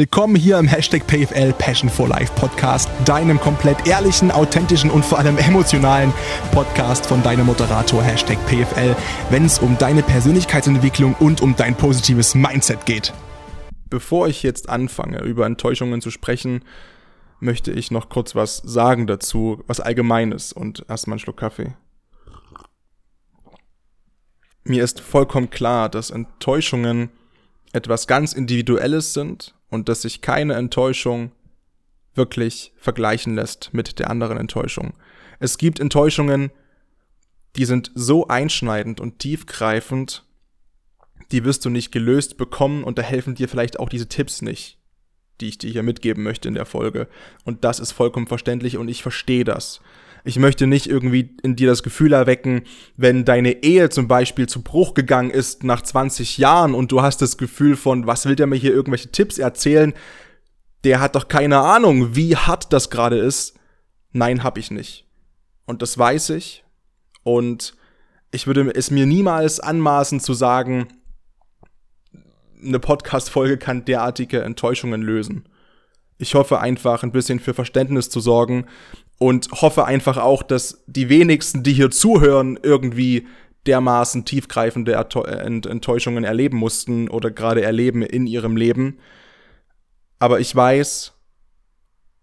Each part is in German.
Willkommen hier im Hashtag PFL Passion for Life Podcast, deinem komplett ehrlichen, authentischen und vor allem emotionalen Podcast von deinem Moderator Hashtag PFL, wenn es um deine Persönlichkeitsentwicklung und um dein positives Mindset geht. Bevor ich jetzt anfange, über Enttäuschungen zu sprechen, möchte ich noch kurz was sagen dazu, was Allgemeines und erstmal einen Schluck Kaffee. Mir ist vollkommen klar, dass Enttäuschungen etwas ganz Individuelles sind und dass sich keine Enttäuschung wirklich vergleichen lässt mit der anderen Enttäuschung. Es gibt Enttäuschungen, die sind so einschneidend und tiefgreifend, die wirst du nicht gelöst bekommen und da helfen dir vielleicht auch diese Tipps nicht, die ich dir hier mitgeben möchte in der Folge. Und das ist vollkommen verständlich und ich verstehe das. Ich möchte nicht irgendwie in dir das Gefühl erwecken, wenn deine Ehe zum Beispiel zu Bruch gegangen ist nach 20 Jahren und du hast das Gefühl von, was will der mir hier irgendwelche Tipps erzählen? Der hat doch keine Ahnung, wie hart das gerade ist. Nein, hab ich nicht. Und das weiß ich. Und ich würde es mir niemals anmaßen zu sagen, eine Podcast-Folge kann derartige Enttäuschungen lösen. Ich hoffe einfach ein bisschen für Verständnis zu sorgen und hoffe einfach auch, dass die wenigsten, die hier zuhören, irgendwie dermaßen tiefgreifende Enttäuschungen erleben mussten oder gerade erleben in ihrem Leben. Aber ich weiß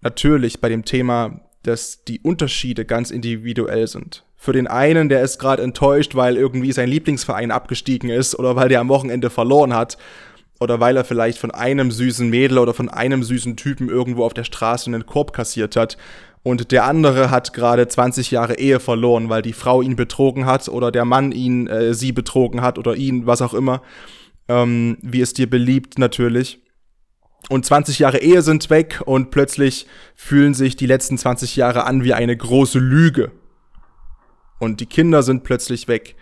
natürlich bei dem Thema, dass die Unterschiede ganz individuell sind. Für den einen, der ist gerade enttäuscht, weil irgendwie sein Lieblingsverein abgestiegen ist oder weil der am Wochenende verloren hat oder weil er vielleicht von einem süßen Mädel oder von einem süßen Typen irgendwo auf der Straße einen Korb kassiert hat und der andere hat gerade 20 Jahre Ehe verloren, weil die Frau ihn betrogen hat oder der Mann ihn äh, sie betrogen hat oder ihn, was auch immer, ähm, wie es dir beliebt natürlich. Und 20 Jahre Ehe sind weg und plötzlich fühlen sich die letzten 20 Jahre an wie eine große Lüge. Und die Kinder sind plötzlich weg.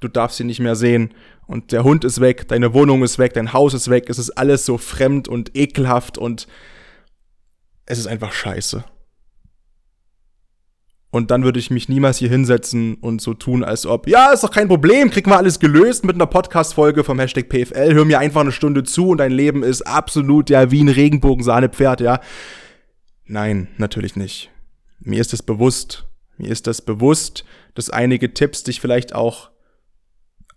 Du darfst sie nicht mehr sehen. Und der Hund ist weg, deine Wohnung ist weg, dein Haus ist weg. Es ist alles so fremd und ekelhaft und es ist einfach scheiße. Und dann würde ich mich niemals hier hinsetzen und so tun, als ob, ja, ist doch kein Problem, krieg mal alles gelöst mit einer Podcast-Folge vom Hashtag PFL, hör mir einfach eine Stunde zu und dein Leben ist absolut, ja, wie ein Regenbogensahnepferd, ja. Nein, natürlich nicht. Mir ist es bewusst, mir ist das bewusst, dass einige Tipps dich vielleicht auch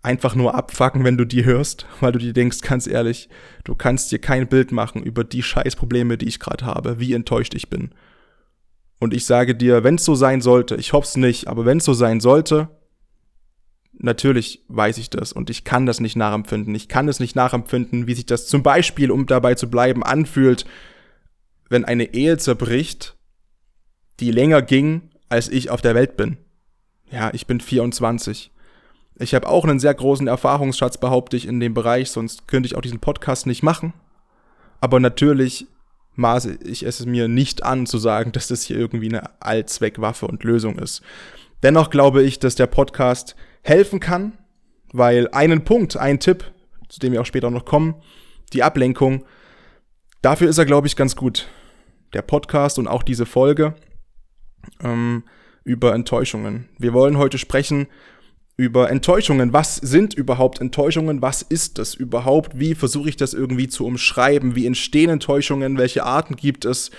einfach nur abfacken, wenn du die hörst, weil du dir denkst, ganz ehrlich, du kannst dir kein Bild machen über die Scheißprobleme, die ich gerade habe, wie enttäuscht ich bin. Und ich sage dir, wenn es so sein sollte, ich hoffe es nicht, aber wenn es so sein sollte, natürlich weiß ich das und ich kann das nicht nachempfinden. Ich kann es nicht nachempfinden, wie sich das zum Beispiel, um dabei zu bleiben, anfühlt, wenn eine Ehe zerbricht, die länger ging, als ich auf der Welt bin. Ja, ich bin 24. Ich habe auch einen sehr großen Erfahrungsschatz, behaupte ich, in dem Bereich, sonst könnte ich auch diesen Podcast nicht machen. Aber natürlich maße ich es mir nicht an zu sagen, dass das hier irgendwie eine Allzweckwaffe und Lösung ist. Dennoch glaube ich, dass der Podcast helfen kann, weil einen Punkt, ein Tipp, zu dem wir auch später noch kommen, die Ablenkung, dafür ist er, glaube ich, ganz gut. Der Podcast und auch diese Folge ähm, über Enttäuschungen. Wir wollen heute sprechen über Enttäuschungen. Was sind überhaupt Enttäuschungen? Was ist das überhaupt? Wie versuche ich das irgendwie zu umschreiben? Wie entstehen Enttäuschungen? Welche Arten gibt es?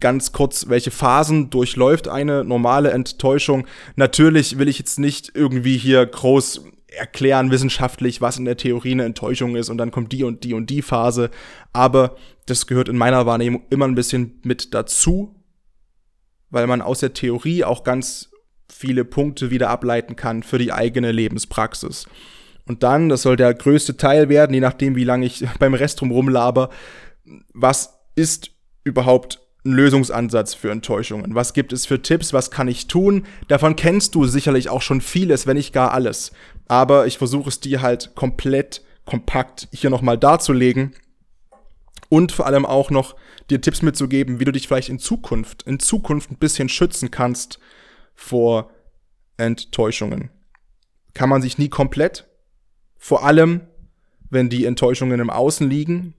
Ganz kurz, welche Phasen durchläuft eine normale Enttäuschung? Natürlich will ich jetzt nicht irgendwie hier groß erklären wissenschaftlich, was in der Theorie eine Enttäuschung ist und dann kommt die und die und die Phase. Aber das gehört in meiner Wahrnehmung immer ein bisschen mit dazu, weil man aus der Theorie auch ganz viele Punkte wieder ableiten kann für die eigene Lebenspraxis. Und dann, das soll der größte Teil werden, je nachdem, wie lange ich beim Rest drum rumlaber, was ist überhaupt ein Lösungsansatz für Enttäuschungen? Was gibt es für Tipps? Was kann ich tun? Davon kennst du sicherlich auch schon vieles, wenn nicht gar alles. Aber ich versuche es dir halt komplett kompakt hier nochmal darzulegen und vor allem auch noch dir Tipps mitzugeben, wie du dich vielleicht in Zukunft, in Zukunft ein bisschen schützen kannst vor Enttäuschungen. Kann man sich nie komplett, vor allem wenn die Enttäuschungen im Außen liegen,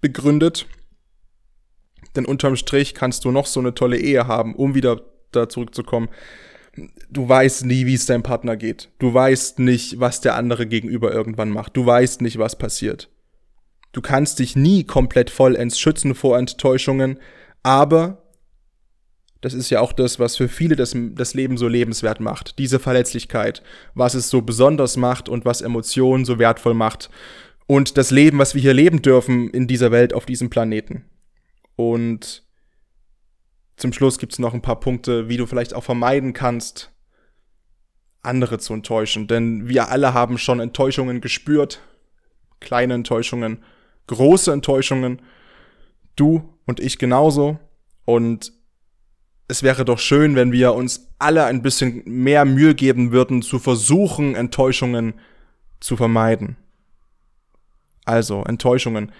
begründet. Denn unterm Strich kannst du noch so eine tolle Ehe haben, um wieder da zurückzukommen. Du weißt nie, wie es deinem Partner geht. Du weißt nicht, was der andere gegenüber irgendwann macht. Du weißt nicht, was passiert. Du kannst dich nie komplett vollends schützen vor Enttäuschungen, aber das ist ja auch das, was für viele das, das Leben so lebenswert macht. Diese Verletzlichkeit, was es so besonders macht und was Emotionen so wertvoll macht. Und das Leben, was wir hier leben dürfen in dieser Welt, auf diesem Planeten. Und zum Schluss gibt es noch ein paar Punkte, wie du vielleicht auch vermeiden kannst, andere zu enttäuschen. Denn wir alle haben schon Enttäuschungen gespürt. Kleine Enttäuschungen, große Enttäuschungen. Du und ich genauso. Und es wäre doch schön, wenn wir uns alle ein bisschen mehr Mühe geben würden, zu versuchen, Enttäuschungen zu vermeiden. Also, Enttäuschungen.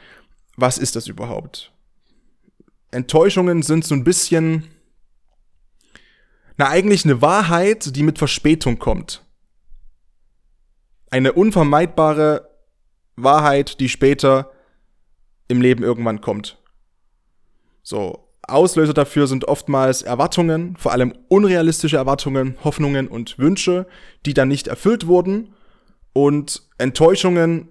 Was ist das überhaupt? Enttäuschungen sind so ein bisschen, na eigentlich eine Wahrheit, die mit Verspätung kommt. Eine unvermeidbare Wahrheit, die später im Leben irgendwann kommt. So, Auslöser dafür sind oftmals Erwartungen, vor allem unrealistische Erwartungen, Hoffnungen und Wünsche, die dann nicht erfüllt wurden. Und Enttäuschungen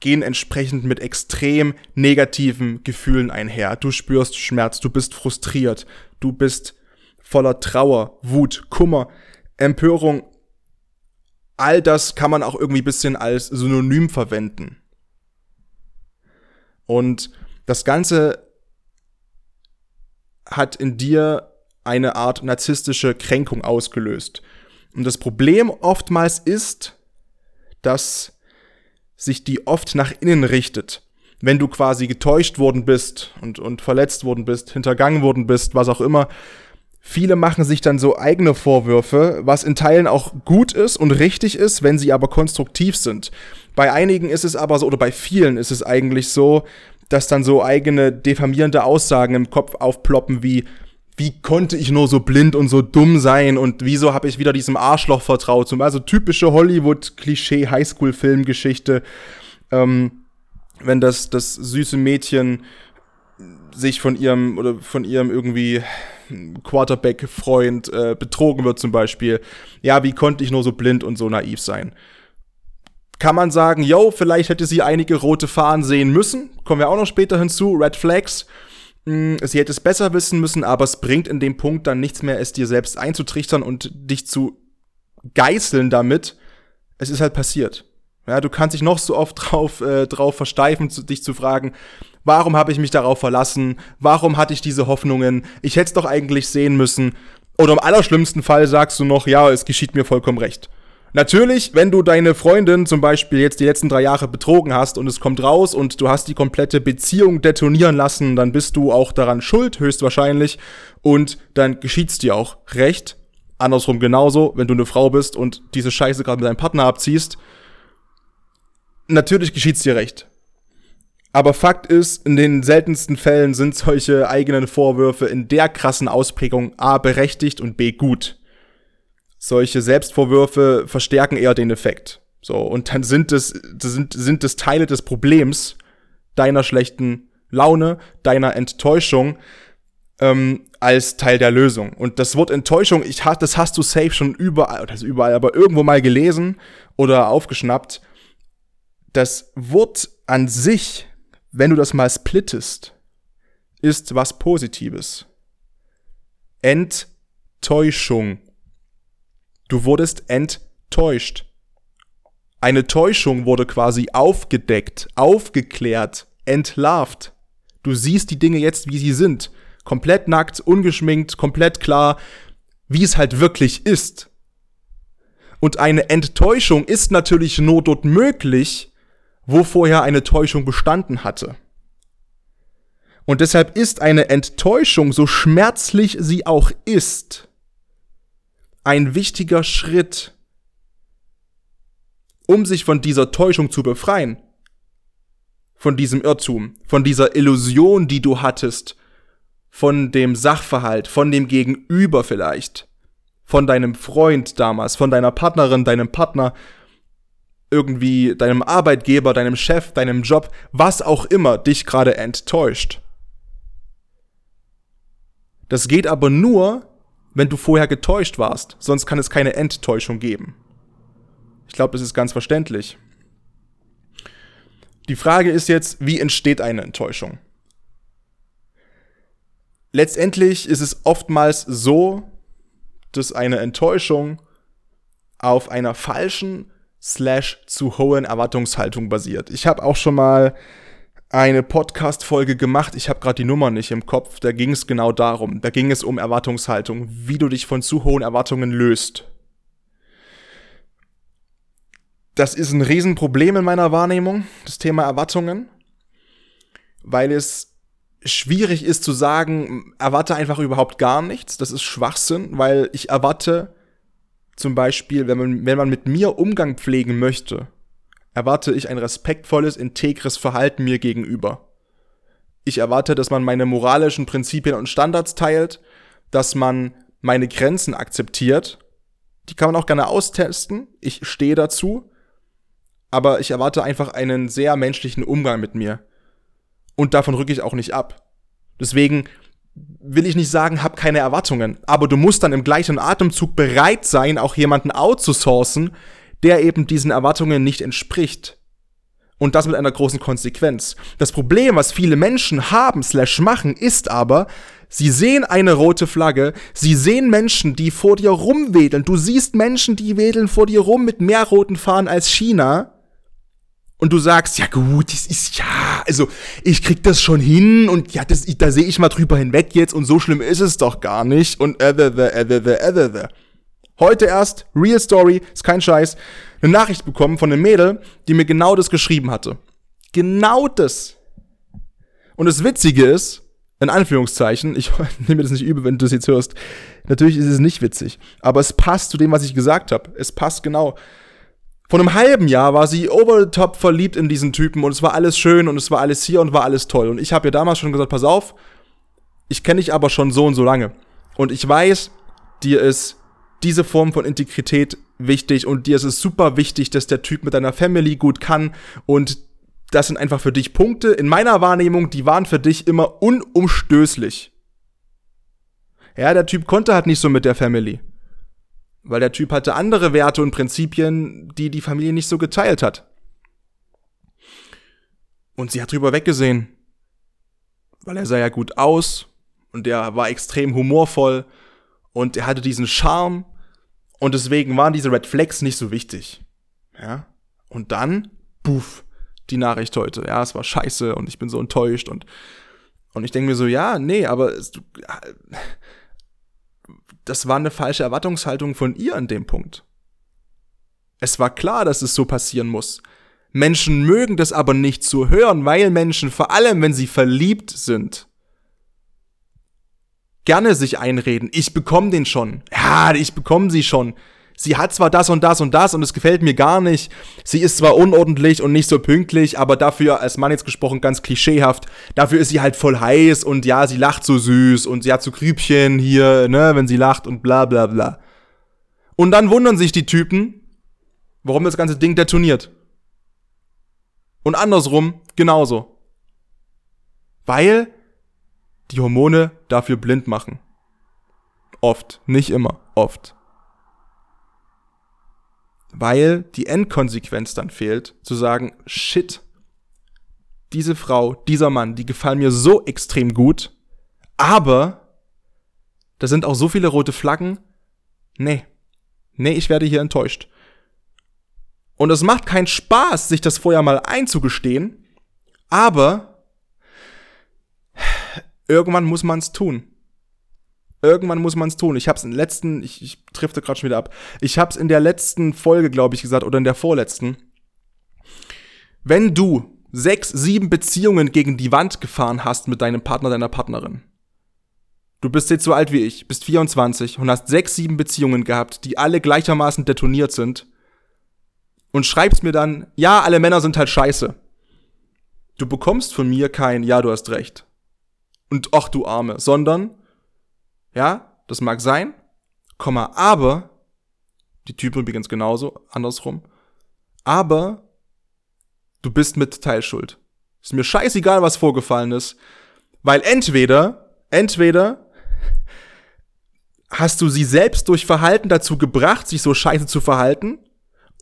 gehen entsprechend mit extrem negativen Gefühlen einher. Du spürst Schmerz, du bist frustriert, du bist voller Trauer, Wut, Kummer, Empörung. All das kann man auch irgendwie bisschen als Synonym verwenden. Und das Ganze hat in dir eine Art narzisstische Kränkung ausgelöst. Und das Problem oftmals ist, dass sich die oft nach innen richtet. Wenn du quasi getäuscht worden bist und, und verletzt worden bist, hintergangen worden bist, was auch immer. Viele machen sich dann so eigene Vorwürfe, was in Teilen auch gut ist und richtig ist, wenn sie aber konstruktiv sind. Bei einigen ist es aber so, oder bei vielen ist es eigentlich so, dass dann so eigene diffamierende Aussagen im Kopf aufploppen wie, wie konnte ich nur so blind und so dumm sein und wieso habe ich wieder diesem Arschloch vertraut? Also typische Hollywood-Klischee-Highschool-Filmgeschichte, ähm, wenn das, das süße Mädchen sich von ihrem oder von ihrem irgendwie Quarterback-Freund äh, betrogen wird zum Beispiel. Ja, wie konnte ich nur so blind und so naiv sein? Kann man sagen, yo, vielleicht hätte sie einige rote Fahnen sehen müssen. Kommen wir auch noch später hinzu, Red Flags. Hm, sie hätte es besser wissen müssen, aber es bringt in dem Punkt dann nichts mehr, es dir selbst einzutrichtern und dich zu geißeln damit. Es ist halt passiert. Ja, du kannst dich noch so oft drauf, äh, drauf versteifen, zu, dich zu fragen, warum habe ich mich darauf verlassen? Warum hatte ich diese Hoffnungen? Ich hätte es doch eigentlich sehen müssen. Oder im allerschlimmsten Fall sagst du noch, ja, es geschieht mir vollkommen recht. Natürlich, wenn du deine Freundin zum Beispiel jetzt die letzten drei Jahre betrogen hast und es kommt raus und du hast die komplette Beziehung detonieren lassen, dann bist du auch daran schuld, höchstwahrscheinlich. Und dann geschieht's dir auch recht. Andersrum genauso, wenn du eine Frau bist und diese Scheiße gerade mit deinem Partner abziehst. Natürlich geschieht's dir recht. Aber Fakt ist, in den seltensten Fällen sind solche eigenen Vorwürfe in der krassen Ausprägung A berechtigt und B gut solche Selbstvorwürfe verstärken eher den Effekt. So, und dann sind es, sind, sind es Teile des Problems deiner schlechten Laune, deiner Enttäuschung, ähm, als Teil der Lösung. Und das Wort Enttäuschung, ich, das hast du safe schon überall, das überall, aber irgendwo mal gelesen oder aufgeschnappt. Das Wort an sich, wenn du das mal splittest, ist was Positives. Enttäuschung Du wurdest enttäuscht. Eine Täuschung wurde quasi aufgedeckt, aufgeklärt, entlarvt. Du siehst die Dinge jetzt, wie sie sind. Komplett nackt, ungeschminkt, komplett klar, wie es halt wirklich ist. Und eine Enttäuschung ist natürlich nur dort möglich, wo vorher eine Täuschung bestanden hatte. Und deshalb ist eine Enttäuschung, so schmerzlich sie auch ist, ein wichtiger Schritt, um sich von dieser Täuschung zu befreien, von diesem Irrtum, von dieser Illusion, die du hattest, von dem Sachverhalt, von dem Gegenüber vielleicht, von deinem Freund damals, von deiner Partnerin, deinem Partner, irgendwie deinem Arbeitgeber, deinem Chef, deinem Job, was auch immer dich gerade enttäuscht. Das geht aber nur, wenn du vorher getäuscht warst. Sonst kann es keine Enttäuschung geben. Ich glaube, das ist ganz verständlich. Die Frage ist jetzt, wie entsteht eine Enttäuschung? Letztendlich ist es oftmals so, dass eine Enttäuschung auf einer falschen slash zu hohen Erwartungshaltung basiert. Ich habe auch schon mal eine Podcast-Folge gemacht. Ich habe gerade die Nummer nicht im Kopf. Da ging es genau darum. Da ging es um Erwartungshaltung, wie du dich von zu hohen Erwartungen löst. Das ist ein Riesenproblem in meiner Wahrnehmung, das Thema Erwartungen, weil es schwierig ist zu sagen, erwarte einfach überhaupt gar nichts. Das ist Schwachsinn, weil ich erwarte zum Beispiel, wenn man, wenn man mit mir Umgang pflegen möchte, erwarte ich ein respektvolles, integres Verhalten mir gegenüber. Ich erwarte, dass man meine moralischen Prinzipien und Standards teilt, dass man meine Grenzen akzeptiert. Die kann man auch gerne austesten. Ich stehe dazu aber ich erwarte einfach einen sehr menschlichen Umgang mit mir. Und davon rücke ich auch nicht ab. Deswegen will ich nicht sagen, hab keine Erwartungen, aber du musst dann im gleichen Atemzug bereit sein, auch jemanden outzusourcen, der eben diesen Erwartungen nicht entspricht. Und das mit einer großen Konsequenz. Das Problem, was viele Menschen haben, slash machen, ist aber, sie sehen eine rote Flagge, sie sehen Menschen, die vor dir rumwedeln, du siehst Menschen, die wedeln vor dir rum mit mehr roten Fahnen als China, und du sagst, ja gut, das ist ja, also ich krieg das schon hin und ja, das, da sehe ich mal drüber hinweg jetzt und so schlimm ist es doch gar nicht und äh, äh, äh, äh, äh, äh. Heute erst, Real Story, ist kein Scheiß, eine Nachricht bekommen von einem Mädel, die mir genau das geschrieben hatte. Genau das. Und das Witzige ist, in Anführungszeichen, ich nehme das nicht übel, wenn du das jetzt hörst, natürlich ist es nicht witzig, aber es passt zu dem, was ich gesagt habe. Es passt genau. Vor einem halben Jahr war sie over the top verliebt in diesen Typen und es war alles schön und es war alles hier und war alles toll. Und ich habe ihr damals schon gesagt, pass auf, ich kenne dich aber schon so und so lange. Und ich weiß, dir ist diese Form von Integrität wichtig und dir ist es super wichtig, dass der Typ mit deiner Family gut kann und das sind einfach für dich Punkte in meiner Wahrnehmung, die waren für dich immer unumstößlich. Ja, der Typ konnte halt nicht so mit der Family. Weil der Typ hatte andere Werte und Prinzipien, die die Familie nicht so geteilt hat. Und sie hat drüber weggesehen. Weil er sah ja gut aus und er war extrem humorvoll und er hatte diesen Charme und deswegen waren diese Red Flags nicht so wichtig. Ja? Und dann, puff, die Nachricht heute. Ja, es war scheiße und ich bin so enttäuscht und und ich denke mir so, ja, nee, aber es, das war eine falsche Erwartungshaltung von ihr an dem Punkt. Es war klar, dass es so passieren muss. Menschen mögen das aber nicht zu hören, weil Menschen, vor allem wenn sie verliebt sind, gerne sich einreden, ich bekomme den schon. Ja, ich bekomme sie schon sie hat zwar das und das und das und es gefällt mir gar nicht. Sie ist zwar unordentlich und nicht so pünktlich, aber dafür, als Mann jetzt gesprochen, ganz klischeehaft, dafür ist sie halt voll heiß und ja, sie lacht so süß und sie hat so Grübchen hier, ne, wenn sie lacht und bla bla bla. Und dann wundern sich die Typen, warum das ganze Ding detoniert. Und andersrum genauso. Weil die Hormone dafür blind machen. Oft, nicht immer, oft weil die Endkonsequenz dann fehlt, zu sagen, shit, diese Frau, dieser Mann, die gefallen mir so extrem gut, aber da sind auch so viele rote Flaggen. Nee, nee, ich werde hier enttäuscht. Und es macht keinen Spaß, sich das vorher mal einzugestehen, aber irgendwann muss man es tun. Irgendwann muss man es tun. Ich habe es in letzten, ich, ich drifte gerade schon wieder ab. Ich habe es in der letzten Folge, glaube ich, gesagt, oder in der vorletzten. Wenn du sechs, sieben Beziehungen gegen die Wand gefahren hast mit deinem Partner, deiner Partnerin. Du bist jetzt so alt wie ich, bist 24 und hast sechs, sieben Beziehungen gehabt, die alle gleichermaßen detoniert sind. Und schreibst mir dann, ja, alle Männer sind halt scheiße. Du bekommst von mir kein, ja, du hast recht. Und ach du Arme, sondern ja, das mag sein, Komma, aber, die Typen übrigens genauso, andersrum, aber du bist mit Teilschuld. Ist mir scheißegal, was vorgefallen ist, weil entweder, entweder hast du sie selbst durch Verhalten dazu gebracht, sich so scheiße zu verhalten,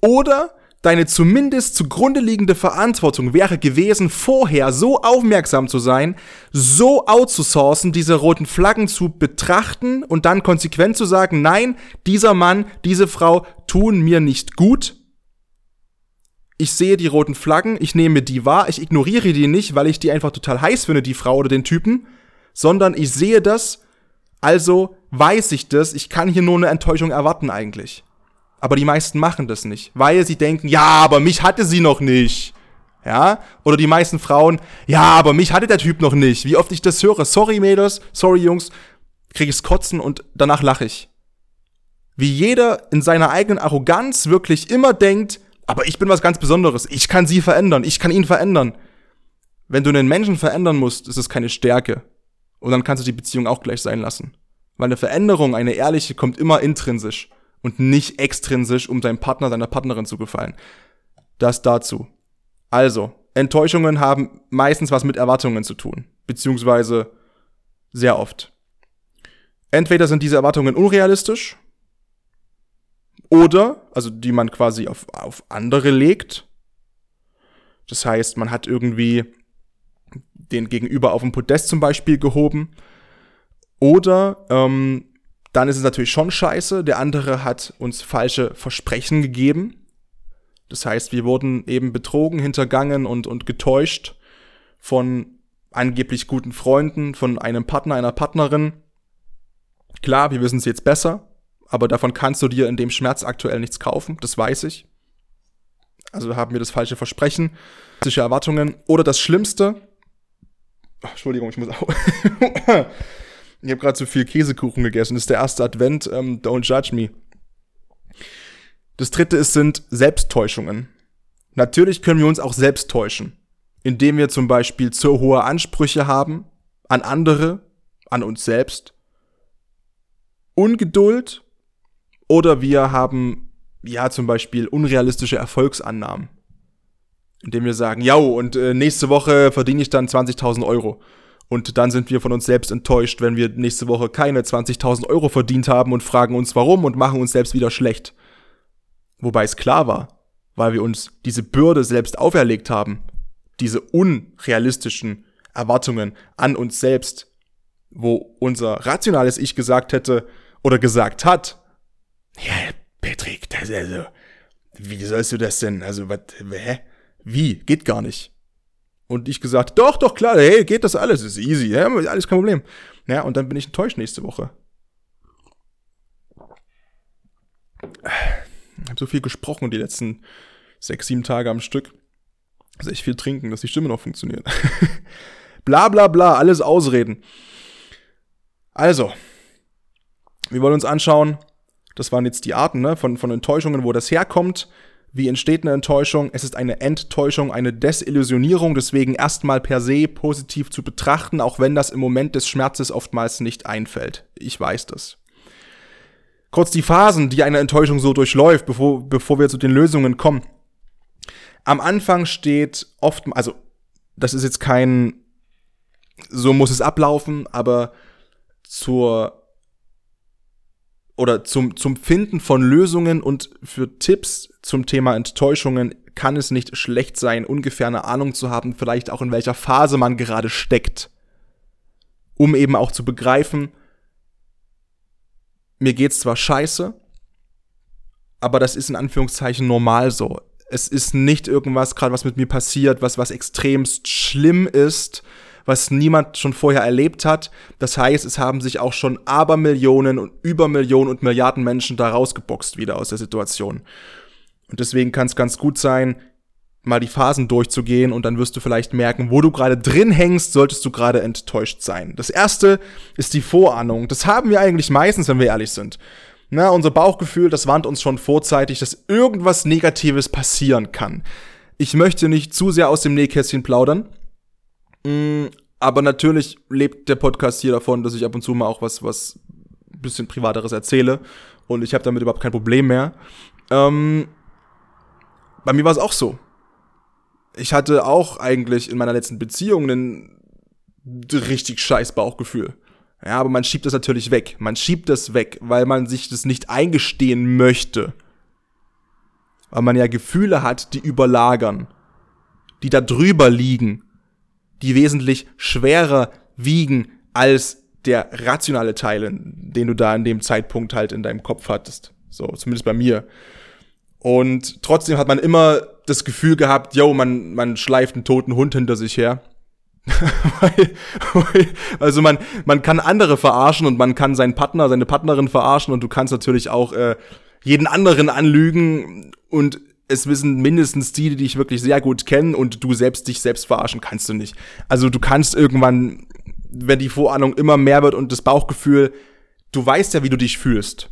oder deine zumindest zugrunde liegende Verantwortung wäre gewesen, vorher so aufmerksam zu sein, so outzusourcen, diese roten Flaggen zu betrachten und dann konsequent zu sagen, nein, dieser Mann, diese Frau tun mir nicht gut. Ich sehe die roten Flaggen, ich nehme die wahr, ich ignoriere die nicht, weil ich die einfach total heiß finde, die Frau oder den Typen, sondern ich sehe das, also weiß ich das, ich kann hier nur eine Enttäuschung erwarten eigentlich. Aber die meisten machen das nicht, weil sie denken, ja, aber mich hatte sie noch nicht. Ja? Oder die meisten Frauen, ja, aber mich hatte der Typ noch nicht. Wie oft ich das höre. Sorry, Mädels, sorry, Jungs, krieg ich's kotzen und danach lache ich. Wie jeder in seiner eigenen Arroganz wirklich immer denkt, aber ich bin was ganz Besonderes. Ich kann sie verändern. Ich kann ihn verändern. Wenn du einen Menschen verändern musst, ist es keine Stärke. Und dann kannst du die Beziehung auch gleich sein lassen. Weil eine Veränderung, eine ehrliche, kommt immer intrinsisch und nicht extrinsisch, um deinem Partner, deiner Partnerin zu gefallen. Das dazu. Also, Enttäuschungen haben meistens was mit Erwartungen zu tun, beziehungsweise sehr oft. Entweder sind diese Erwartungen unrealistisch oder, also die man quasi auf, auf andere legt. Das heißt, man hat irgendwie den Gegenüber auf dem Podest zum Beispiel gehoben. Oder ähm, dann ist es natürlich schon scheiße. Der andere hat uns falsche Versprechen gegeben. Das heißt, wir wurden eben betrogen, hintergangen und, und getäuscht von angeblich guten Freunden, von einem Partner, einer Partnerin. Klar, wir wissen es jetzt besser, aber davon kannst du dir in dem Schmerz aktuell nichts kaufen, das weiß ich. Also haben wir das falsche Versprechen, falsche Erwartungen. Oder das Schlimmste, Ach, Entschuldigung, ich muss auch. Ich habe gerade zu viel Käsekuchen gegessen. Das ist der erste Advent. Ähm, don't judge me. Das dritte ist, sind Selbsttäuschungen. Natürlich können wir uns auch selbst täuschen, indem wir zum Beispiel zu hohe Ansprüche haben an andere, an uns selbst, Ungeduld oder wir haben ja zum Beispiel unrealistische Erfolgsannahmen, indem wir sagen, ja und äh, nächste Woche verdiene ich dann 20.000 Euro und dann sind wir von uns selbst enttäuscht, wenn wir nächste Woche keine 20.000 Euro verdient haben und fragen uns warum und machen uns selbst wieder schlecht. Wobei es klar war, weil wir uns diese Bürde selbst auferlegt haben, diese unrealistischen Erwartungen an uns selbst, wo unser rationales Ich gesagt hätte oder gesagt hat, ja, Patrick, das also, wie sollst du das denn? Also, was, hä? Wie? Geht gar nicht. Und ich gesagt, doch, doch, klar, hey, geht das alles, ist easy, ja, alles kein Problem. Ja, und dann bin ich enttäuscht nächste Woche. Ich habe so viel gesprochen die letzten sechs, sieben Tage am Stück. Also echt viel trinken, dass die Stimme noch funktioniert. bla bla bla, alles Ausreden. Also, wir wollen uns anschauen, das waren jetzt die Arten ne, von, von Enttäuschungen, wo das herkommt. Wie entsteht eine Enttäuschung? Es ist eine Enttäuschung, eine Desillusionierung, deswegen erstmal per se positiv zu betrachten, auch wenn das im Moment des Schmerzes oftmals nicht einfällt. Ich weiß das. Kurz die Phasen, die eine Enttäuschung so durchläuft, bevor, bevor wir zu den Lösungen kommen. Am Anfang steht oft, also das ist jetzt kein, so muss es ablaufen, aber zur oder zum, zum Finden von Lösungen und für Tipps zum Thema Enttäuschungen kann es nicht schlecht sein, ungefähr eine Ahnung zu haben, vielleicht auch in welcher Phase man gerade steckt. Um eben auch zu begreifen, mir geht's zwar scheiße, aber das ist in Anführungszeichen normal so. Es ist nicht irgendwas gerade, was mit mir passiert, was was extremst schlimm ist, was niemand schon vorher erlebt hat. Das heißt, es haben sich auch schon Abermillionen und Übermillionen und Milliarden Menschen da rausgeboxt wieder aus der Situation. Und deswegen kann es ganz gut sein, mal die Phasen durchzugehen und dann wirst du vielleicht merken, wo du gerade drin hängst, solltest du gerade enttäuscht sein. Das erste ist die Vorahnung. Das haben wir eigentlich meistens, wenn wir ehrlich sind. Na, unser Bauchgefühl, das warnt uns schon vorzeitig, dass irgendwas Negatives passieren kann. Ich möchte nicht zu sehr aus dem Nähkästchen plaudern, Mm, aber natürlich lebt der Podcast hier davon, dass ich ab und zu mal auch was, was bisschen privateres erzähle. Und ich habe damit überhaupt kein Problem mehr. Ähm, bei mir war es auch so. Ich hatte auch eigentlich in meiner letzten Beziehung ein richtig scheiß Bauchgefühl. Ja, aber man schiebt das natürlich weg. Man schiebt das weg, weil man sich das nicht eingestehen möchte. weil man ja Gefühle hat, die überlagern, die da drüber liegen, die wesentlich schwerer wiegen als der rationale Teil, den du da in dem Zeitpunkt halt in deinem Kopf hattest. So, zumindest bei mir. Und trotzdem hat man immer das Gefühl gehabt, yo, man, man schleift einen toten Hund hinter sich her. also man, man kann andere verarschen und man kann seinen Partner, seine Partnerin verarschen und du kannst natürlich auch äh, jeden anderen anlügen und es wissen mindestens die, die dich wirklich sehr gut kennen und du selbst dich selbst verarschen kannst du nicht. Also du kannst irgendwann, wenn die Vorahnung immer mehr wird und das Bauchgefühl, du weißt ja, wie du dich fühlst.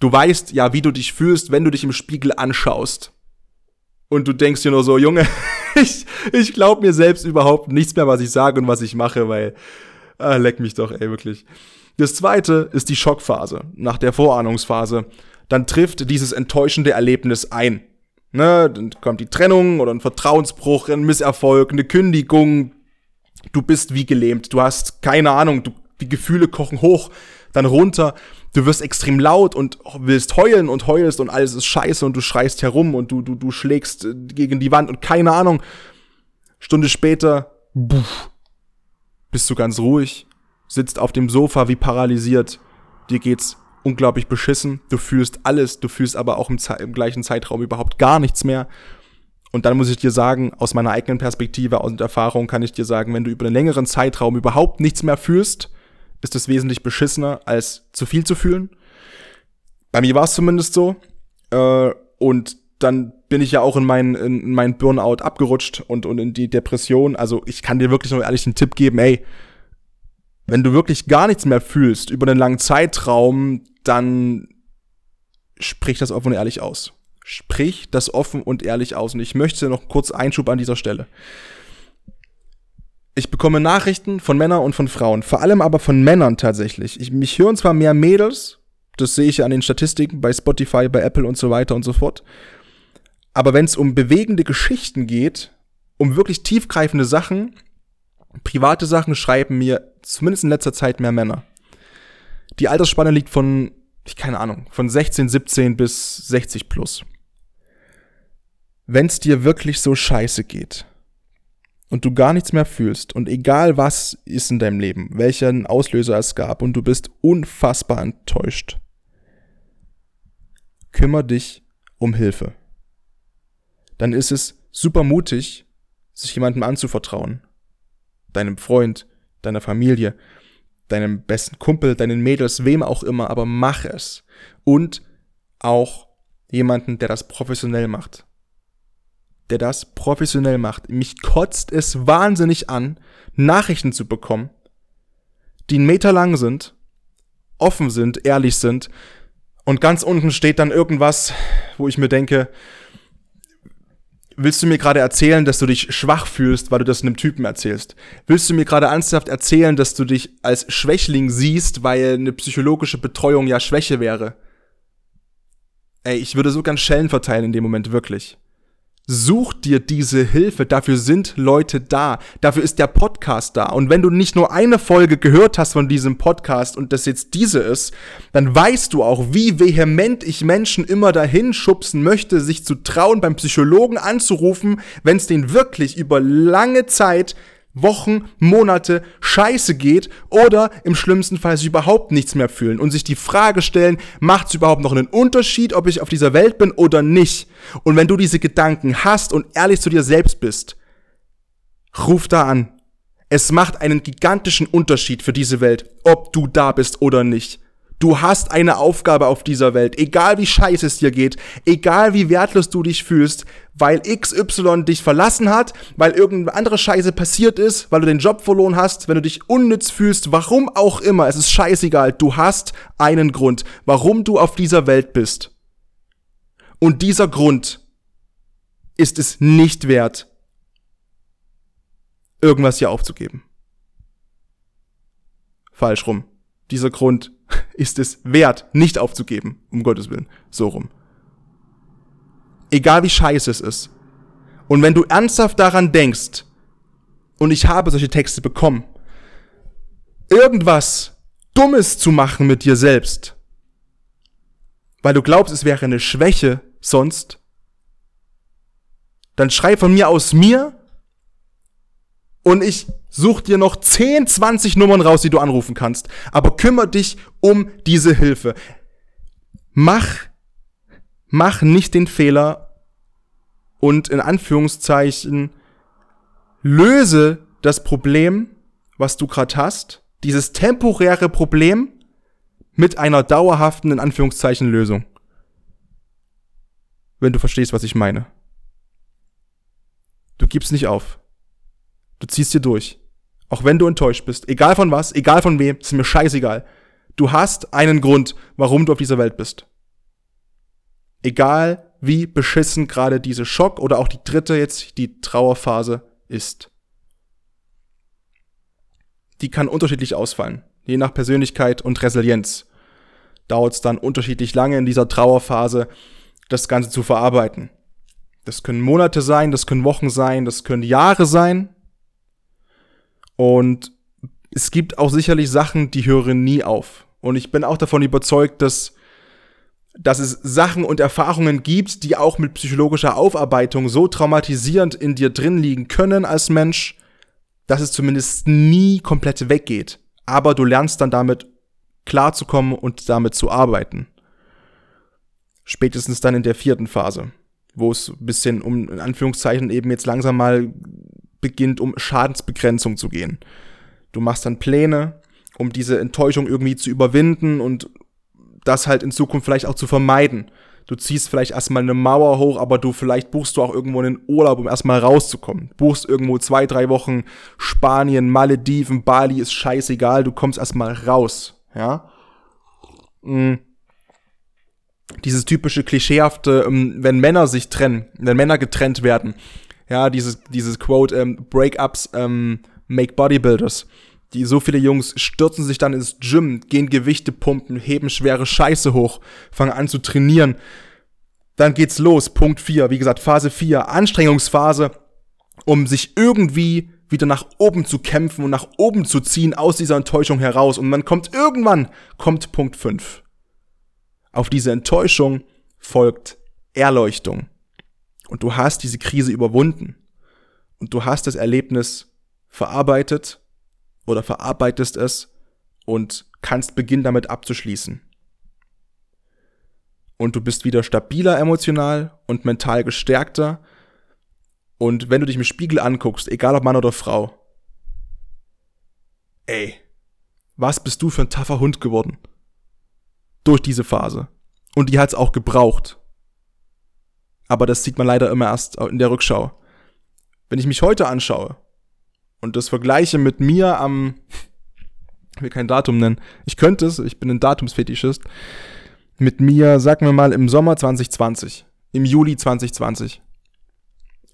Du weißt ja, wie du dich fühlst, wenn du dich im Spiegel anschaust. Und du denkst dir nur so, Junge, ich, ich glaub mir selbst überhaupt nichts mehr, was ich sage und was ich mache, weil, ah, leck mich doch, ey, wirklich. Das zweite ist die Schockphase, nach der Vorahnungsphase dann trifft dieses enttäuschende Erlebnis ein. Ne, dann kommt die Trennung oder ein Vertrauensbruch, ein Misserfolg, eine Kündigung. Du bist wie gelähmt. Du hast keine Ahnung. Du, die Gefühle kochen hoch, dann runter. Du wirst extrem laut und willst heulen und heulst und alles ist scheiße und du schreist herum und du, du, du schlägst äh, gegen die Wand und keine Ahnung. Stunde später, buff, bist du ganz ruhig, sitzt auf dem Sofa wie paralysiert. Dir geht's unglaublich beschissen. Du fühlst alles, du fühlst aber auch im, im, gleichen Zeitraum überhaupt gar nichts mehr. Und dann muss ich dir sagen, aus meiner eigenen Perspektive und Erfahrung kann ich dir sagen, wenn du über einen längeren Zeitraum überhaupt nichts mehr fühlst, ist es wesentlich beschissener, als zu viel zu fühlen. Bei mir war es zumindest so. Äh, und dann bin ich ja auch in meinen in mein Burnout abgerutscht und, und in die Depression. Also ich kann dir wirklich nur ehrlich einen Tipp geben, ey, wenn du wirklich gar nichts mehr fühlst über einen langen Zeitraum, dann sprich das offen und ehrlich aus. Sprich das offen und ehrlich aus. Und ich möchte noch kurz Einschub an dieser Stelle. Ich bekomme Nachrichten von Männern und von Frauen, vor allem aber von Männern tatsächlich. Ich, mich hören zwar mehr Mädels, das sehe ich ja an den Statistiken bei Spotify, bei Apple und so weiter und so fort. Aber wenn es um bewegende Geschichten geht, um wirklich tiefgreifende Sachen, private Sachen schreiben mir zumindest in letzter Zeit mehr Männer. Die Altersspanne liegt von, ich keine Ahnung, von 16, 17 bis 60 plus. Wenn es dir wirklich so scheiße geht und du gar nichts mehr fühlst und egal was ist in deinem Leben, welchen Auslöser es gab und du bist unfassbar enttäuscht, kümmer dich um Hilfe. Dann ist es super mutig, sich jemandem anzuvertrauen. Deinem Freund, deiner Familie, deinem besten Kumpel, deinen Mädels, wem auch immer, aber mach es. Und auch jemanden, der das professionell macht. Der das professionell macht. Mich kotzt es wahnsinnig an, Nachrichten zu bekommen, die einen Meter lang sind, offen sind, ehrlich sind, und ganz unten steht dann irgendwas, wo ich mir denke, Willst du mir gerade erzählen, dass du dich schwach fühlst, weil du das einem Typen erzählst? Willst du mir gerade ernsthaft erzählen, dass du dich als Schwächling siehst, weil eine psychologische Betreuung ja Schwäche wäre? Ey, ich würde so ganz Schellen verteilen in dem Moment, wirklich. Such dir diese Hilfe, dafür sind Leute da, dafür ist der Podcast da. Und wenn du nicht nur eine Folge gehört hast von diesem Podcast und das jetzt diese ist, dann weißt du auch, wie vehement ich Menschen immer dahin schubsen möchte, sich zu trauen, beim Psychologen anzurufen, wenn es denen wirklich über lange Zeit Wochen, Monate scheiße geht oder im schlimmsten Fall sich überhaupt nichts mehr fühlen und sich die Frage stellen, macht es überhaupt noch einen Unterschied, ob ich auf dieser Welt bin oder nicht? Und wenn du diese Gedanken hast und ehrlich zu dir selbst bist, ruf da an. Es macht einen gigantischen Unterschied für diese Welt, ob du da bist oder nicht. Du hast eine Aufgabe auf dieser Welt, egal wie scheiße es dir geht, egal wie wertlos du dich fühlst, weil XY dich verlassen hat, weil irgendeine andere Scheiße passiert ist, weil du den Job verloren hast, wenn du dich unnütz fühlst, warum auch immer, es ist scheißegal, du hast einen Grund, warum du auf dieser Welt bist. Und dieser Grund ist es nicht wert, irgendwas hier aufzugeben. Falsch rum. Dieser Grund ist es wert, nicht aufzugeben, um Gottes Willen. So rum. Egal wie scheiße es ist. Und wenn du ernsthaft daran denkst, und ich habe solche Texte bekommen, irgendwas Dummes zu machen mit dir selbst, weil du glaubst, es wäre eine Schwäche sonst, dann schreib von mir aus mir und ich such dir noch 10, 20 Nummern raus, die du anrufen kannst. Aber kümmere dich um diese Hilfe. Mach, mach nicht den Fehler und in Anführungszeichen löse das Problem, was du gerade hast, dieses temporäre Problem mit einer dauerhaften, in Anführungszeichen, Lösung. Wenn du verstehst, was ich meine. Du gibst nicht auf. Du ziehst dir durch. Auch wenn du enttäuscht bist. Egal von was, egal von wem, ist mir scheißegal. Du hast einen Grund, warum du auf dieser Welt bist. Egal wie beschissen gerade diese Schock oder auch die dritte jetzt, die Trauerphase ist. Die kann unterschiedlich ausfallen. Je nach Persönlichkeit und Resilienz dauert es dann unterschiedlich lange in dieser Trauerphase, das Ganze zu verarbeiten. Das können Monate sein, das können Wochen sein, das können Jahre sein. Und es gibt auch sicherlich Sachen, die hören nie auf. Und ich bin auch davon überzeugt, dass, dass es Sachen und Erfahrungen gibt, die auch mit psychologischer Aufarbeitung so traumatisierend in dir drin liegen können als Mensch, dass es zumindest nie komplett weggeht. Aber du lernst dann damit klarzukommen und damit zu arbeiten. Spätestens dann in der vierten Phase, wo es ein bisschen um, in Anführungszeichen, eben jetzt langsam mal beginnt, um Schadensbegrenzung zu gehen. Du machst dann Pläne, um diese Enttäuschung irgendwie zu überwinden und das halt in Zukunft vielleicht auch zu vermeiden. Du ziehst vielleicht erstmal eine Mauer hoch, aber du vielleicht buchst du auch irgendwo einen Urlaub, um erstmal rauszukommen. Buchst irgendwo zwei, drei Wochen Spanien, Malediven, Bali, ist scheißegal, du kommst erstmal raus, ja. Mhm. Dieses typische klischeehafte, ähm, wenn Männer sich trennen, wenn Männer getrennt werden, ja, dieses, dieses Quote, ähm, Breakups ähm, make Bodybuilders. Die so viele Jungs stürzen sich dann ins Gym, gehen Gewichte pumpen, heben schwere Scheiße hoch, fangen an zu trainieren. Dann geht's los. Punkt 4, wie gesagt, Phase 4, Anstrengungsphase, um sich irgendwie wieder nach oben zu kämpfen und nach oben zu ziehen aus dieser Enttäuschung heraus. Und man kommt irgendwann, kommt Punkt 5. Auf diese Enttäuschung folgt Erleuchtung. Und du hast diese Krise überwunden. Und du hast das Erlebnis verarbeitet oder verarbeitest es und kannst beginnen damit abzuschließen. Und du bist wieder stabiler emotional und mental gestärkter. Und wenn du dich im Spiegel anguckst, egal ob Mann oder Frau, ey, was bist du für ein taffer Hund geworden? Durch diese Phase. Und die hat's auch gebraucht. Aber das sieht man leider immer erst in der Rückschau. Wenn ich mich heute anschaue und das vergleiche mit mir am, ich will kein Datum nennen, ich könnte es, ich bin ein Datumsfetischist, mit mir, sagen wir mal, im Sommer 2020, im Juli 2020.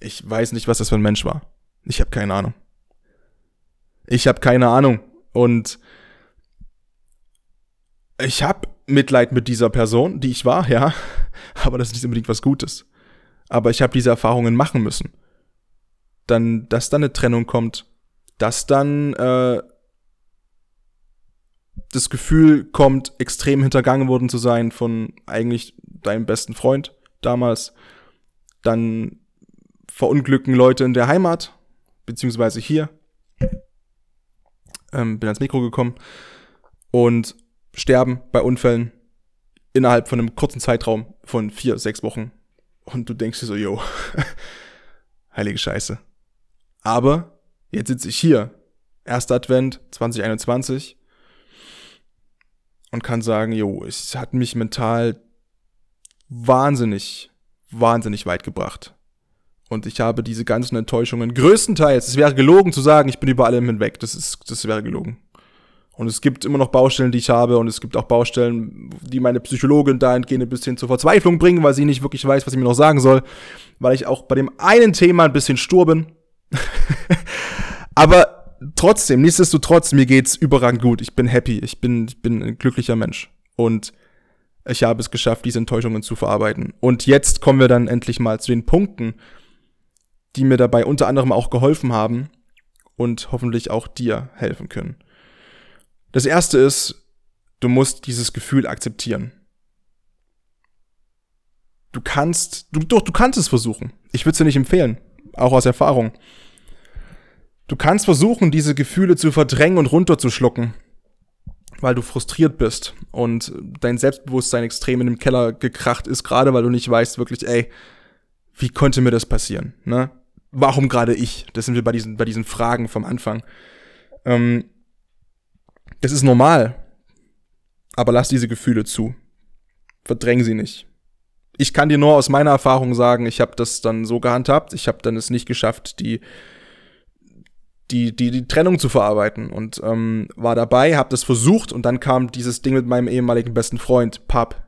Ich weiß nicht, was das für ein Mensch war. Ich habe keine Ahnung. Ich habe keine Ahnung. Und ich habe Mitleid mit dieser Person, die ich war, ja. Aber das ist nicht unbedingt was Gutes aber ich habe diese Erfahrungen machen müssen. Dann, dass dann eine Trennung kommt, dass dann äh, das Gefühl kommt, extrem hintergangen worden zu sein von eigentlich deinem besten Freund damals. Dann verunglücken Leute in der Heimat, beziehungsweise hier. Ähm, bin ans Mikro gekommen und sterben bei Unfällen innerhalb von einem kurzen Zeitraum von vier, sechs Wochen und du denkst dir so, yo, heilige Scheiße. Aber jetzt sitze ich hier, erster Advent 2021 und kann sagen, yo, es hat mich mental wahnsinnig, wahnsinnig weit gebracht. Und ich habe diese ganzen Enttäuschungen größtenteils, es wäre gelogen zu sagen, ich bin über allem hinweg. Das ist, das wäre gelogen. Und es gibt immer noch Baustellen, die ich habe, und es gibt auch Baustellen, die meine Psychologin dahingehend ein bisschen zur Verzweiflung bringen, weil sie nicht wirklich weiß, was sie mir noch sagen soll, weil ich auch bei dem einen Thema ein bisschen stur bin. Aber trotzdem, nichtsdestotrotz, mir geht's überragend gut. Ich bin happy, ich bin, ich bin ein glücklicher Mensch. Und ich habe es geschafft, diese Enttäuschungen zu verarbeiten. Und jetzt kommen wir dann endlich mal zu den Punkten, die mir dabei unter anderem auch geholfen haben und hoffentlich auch dir helfen können. Das erste ist, du musst dieses Gefühl akzeptieren. Du kannst, du, doch, du kannst es versuchen. Ich würde es dir nicht empfehlen, auch aus Erfahrung. Du kannst versuchen, diese Gefühle zu verdrängen und runterzuschlucken, weil du frustriert bist und dein Selbstbewusstsein extrem in den Keller gekracht ist, gerade weil du nicht weißt wirklich, ey, wie konnte mir das passieren, ne? Warum gerade ich? Das sind wir bei diesen, bei diesen Fragen vom Anfang. Ähm, das ist normal, aber lass diese Gefühle zu. Verdräng sie nicht. Ich kann dir nur aus meiner Erfahrung sagen, ich habe das dann so gehandhabt, ich habe dann es nicht geschafft, die die, die, die Trennung zu verarbeiten und ähm, war dabei, habe das versucht und dann kam dieses Ding mit meinem ehemaligen besten Freund, Pub,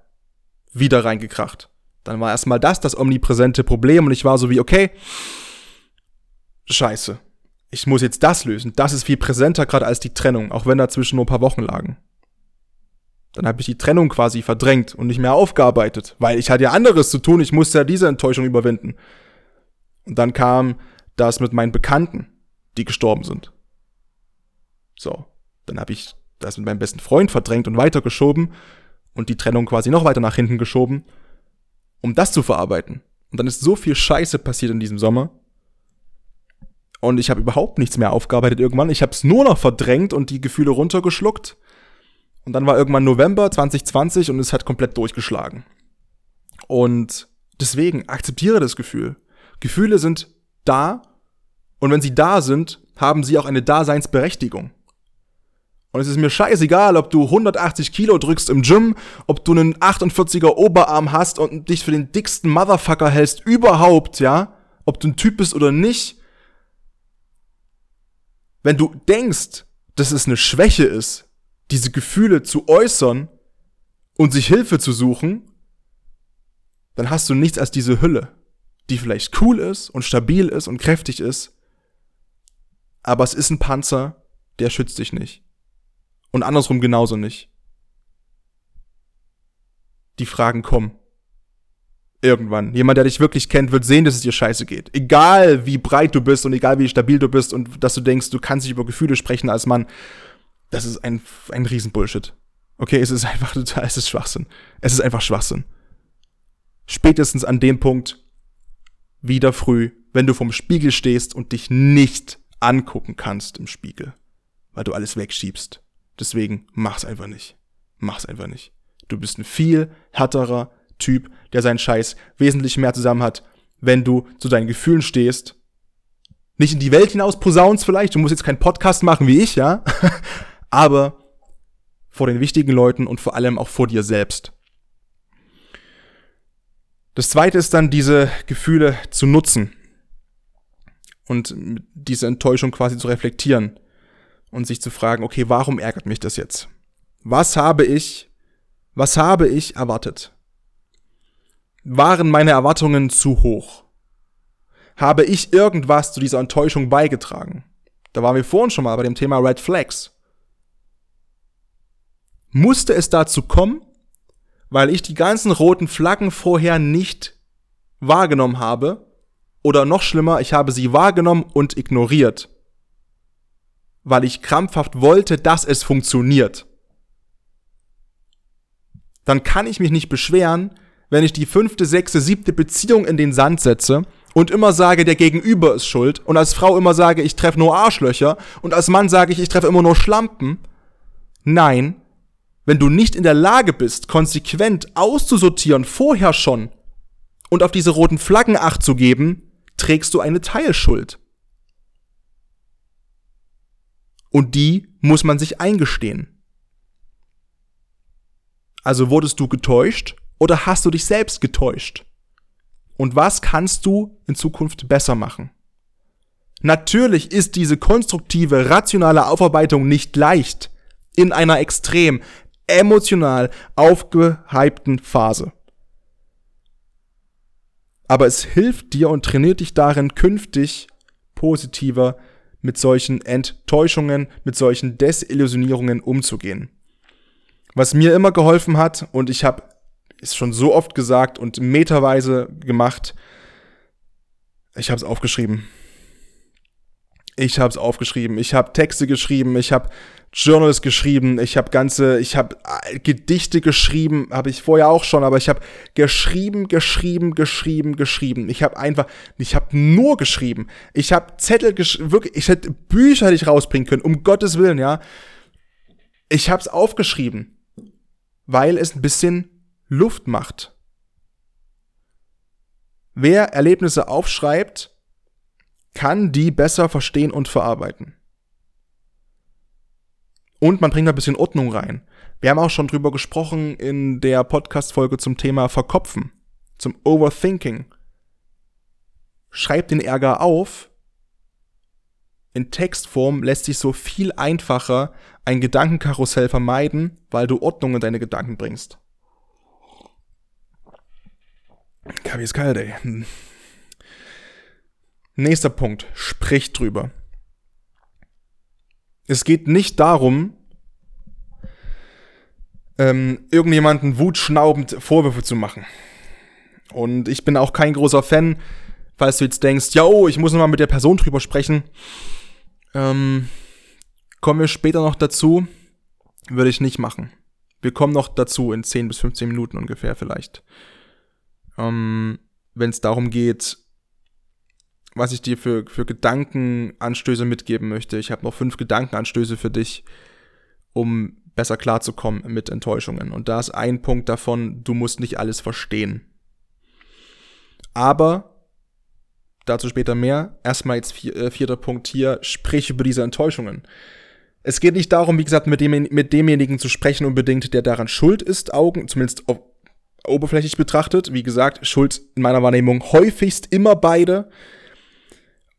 wieder reingekracht. Dann war erstmal das das omnipräsente Problem und ich war so wie, okay, scheiße. Ich muss jetzt das lösen. Das ist viel präsenter gerade als die Trennung, auch wenn dazwischen nur ein paar Wochen lagen. Dann habe ich die Trennung quasi verdrängt und nicht mehr aufgearbeitet, weil ich hatte ja anderes zu tun, ich musste ja diese Enttäuschung überwinden. Und dann kam das mit meinen Bekannten die gestorben sind. So, dann habe ich das mit meinem besten Freund verdrängt und weitergeschoben und die Trennung quasi noch weiter nach hinten geschoben, um das zu verarbeiten. Und dann ist so viel Scheiße passiert in diesem Sommer. Und ich habe überhaupt nichts mehr aufgearbeitet irgendwann. Ich habe es nur noch verdrängt und die Gefühle runtergeschluckt. Und dann war irgendwann November 2020 und es hat komplett durchgeschlagen. Und deswegen akzeptiere das Gefühl. Gefühle sind da und wenn sie da sind, haben sie auch eine Daseinsberechtigung. Und es ist mir scheißegal, ob du 180 Kilo drückst im Gym, ob du einen 48er Oberarm hast und dich für den dicksten Motherfucker hältst überhaupt, ja? Ob du ein Typ bist oder nicht. Wenn du denkst, dass es eine Schwäche ist, diese Gefühle zu äußern und sich Hilfe zu suchen, dann hast du nichts als diese Hülle, die vielleicht cool ist und stabil ist und kräftig ist, aber es ist ein Panzer, der schützt dich nicht. Und andersrum genauso nicht. Die Fragen kommen. Irgendwann. Jemand, der dich wirklich kennt, wird sehen, dass es dir scheiße geht. Egal wie breit du bist und egal wie stabil du bist und dass du denkst, du kannst nicht über Gefühle sprechen als Mann. Das ist ein, ein Riesenbullshit. Okay, es ist einfach total, es ist Schwachsinn. Es ist einfach Schwachsinn. Spätestens an dem Punkt, wieder früh, wenn du vorm Spiegel stehst und dich nicht angucken kannst im Spiegel, weil du alles wegschiebst. Deswegen mach's einfach nicht. Mach's einfach nicht. Du bist ein viel härterer Typ, der seinen Scheiß wesentlich mehr zusammen hat, wenn du zu deinen Gefühlen stehst. Nicht in die Welt hinaus posaunst vielleicht, du musst jetzt keinen Podcast machen wie ich, ja, aber vor den wichtigen Leuten und vor allem auch vor dir selbst. Das zweite ist dann, diese Gefühle zu nutzen und diese Enttäuschung quasi zu reflektieren und sich zu fragen, okay, warum ärgert mich das jetzt? Was habe ich, was habe ich erwartet? Waren meine Erwartungen zu hoch? Habe ich irgendwas zu dieser Enttäuschung beigetragen? Da waren wir vorhin schon mal bei dem Thema Red Flags. Musste es dazu kommen, weil ich die ganzen roten Flaggen vorher nicht wahrgenommen habe oder noch schlimmer, ich habe sie wahrgenommen und ignoriert. Weil ich krampfhaft wollte, dass es funktioniert. Dann kann ich mich nicht beschweren, wenn ich die fünfte, sechste, siebte Beziehung in den Sand setze und immer sage, der Gegenüber ist schuld und als Frau immer sage, ich treffe nur Arschlöcher und als Mann sage ich, ich treffe immer nur Schlampen. Nein, wenn du nicht in der Lage bist, konsequent auszusortieren, vorher schon, und auf diese roten Flaggen acht zu geben, trägst du eine Teilschuld. Und die muss man sich eingestehen. Also wurdest du getäuscht oder hast du dich selbst getäuscht? Und was kannst du in Zukunft besser machen? Natürlich ist diese konstruktive, rationale Aufarbeitung nicht leicht in einer extrem emotional aufgehypten Phase aber es hilft dir und trainiert dich darin, künftig positiver mit solchen Enttäuschungen, mit solchen Desillusionierungen umzugehen. Was mir immer geholfen hat, und ich habe es schon so oft gesagt und meterweise gemacht, ich habe es aufgeschrieben. Ich habe es aufgeschrieben. Ich habe Texte geschrieben. Ich habe Journals geschrieben. Ich habe ganze, ich habe äh, Gedichte geschrieben. Habe ich vorher auch schon, aber ich habe geschrieben, geschrieben, geschrieben, geschrieben. Ich habe einfach, ich habe nur geschrieben. Ich habe Zettel geschrieben. Wirklich, ich hätte Bücher ich rausbringen können. Um Gottes willen, ja. Ich habe es aufgeschrieben, weil es ein bisschen Luft macht. Wer Erlebnisse aufschreibt, kann die besser verstehen und verarbeiten. Und man bringt ein bisschen Ordnung rein. Wir haben auch schon drüber gesprochen in der Podcast-Folge zum Thema Verkopfen, zum Overthinking. Schreib den Ärger auf. In Textform lässt sich so viel einfacher ein Gedankenkarussell vermeiden, weil du Ordnung in deine Gedanken bringst. Kaffee ist kalt, ey. Hm. Nächster Punkt. Sprich drüber. Es geht nicht darum, ähm, irgendjemanden wutschnaubend Vorwürfe zu machen. Und ich bin auch kein großer Fan, falls du jetzt denkst, ja, oh, ich muss nochmal mit der Person drüber sprechen. Ähm, kommen wir später noch dazu. Würde ich nicht machen. Wir kommen noch dazu in 10 bis 15 Minuten ungefähr vielleicht ähm, wenn es darum geht, was ich dir für, für Gedankenanstöße mitgeben möchte. Ich habe noch fünf Gedankenanstöße für dich, um besser klarzukommen mit Enttäuschungen. Und da ist ein Punkt davon, du musst nicht alles verstehen. Aber, dazu später mehr, erstmal jetzt vier, äh, vierter Punkt hier, sprich über diese Enttäuschungen. Es geht nicht darum, wie gesagt, mit, dem, mit demjenigen zu sprechen unbedingt, der daran schuld ist, Augen, zumindest oberflächlich betrachtet. Wie gesagt, Schuld in meiner Wahrnehmung häufigst immer beide,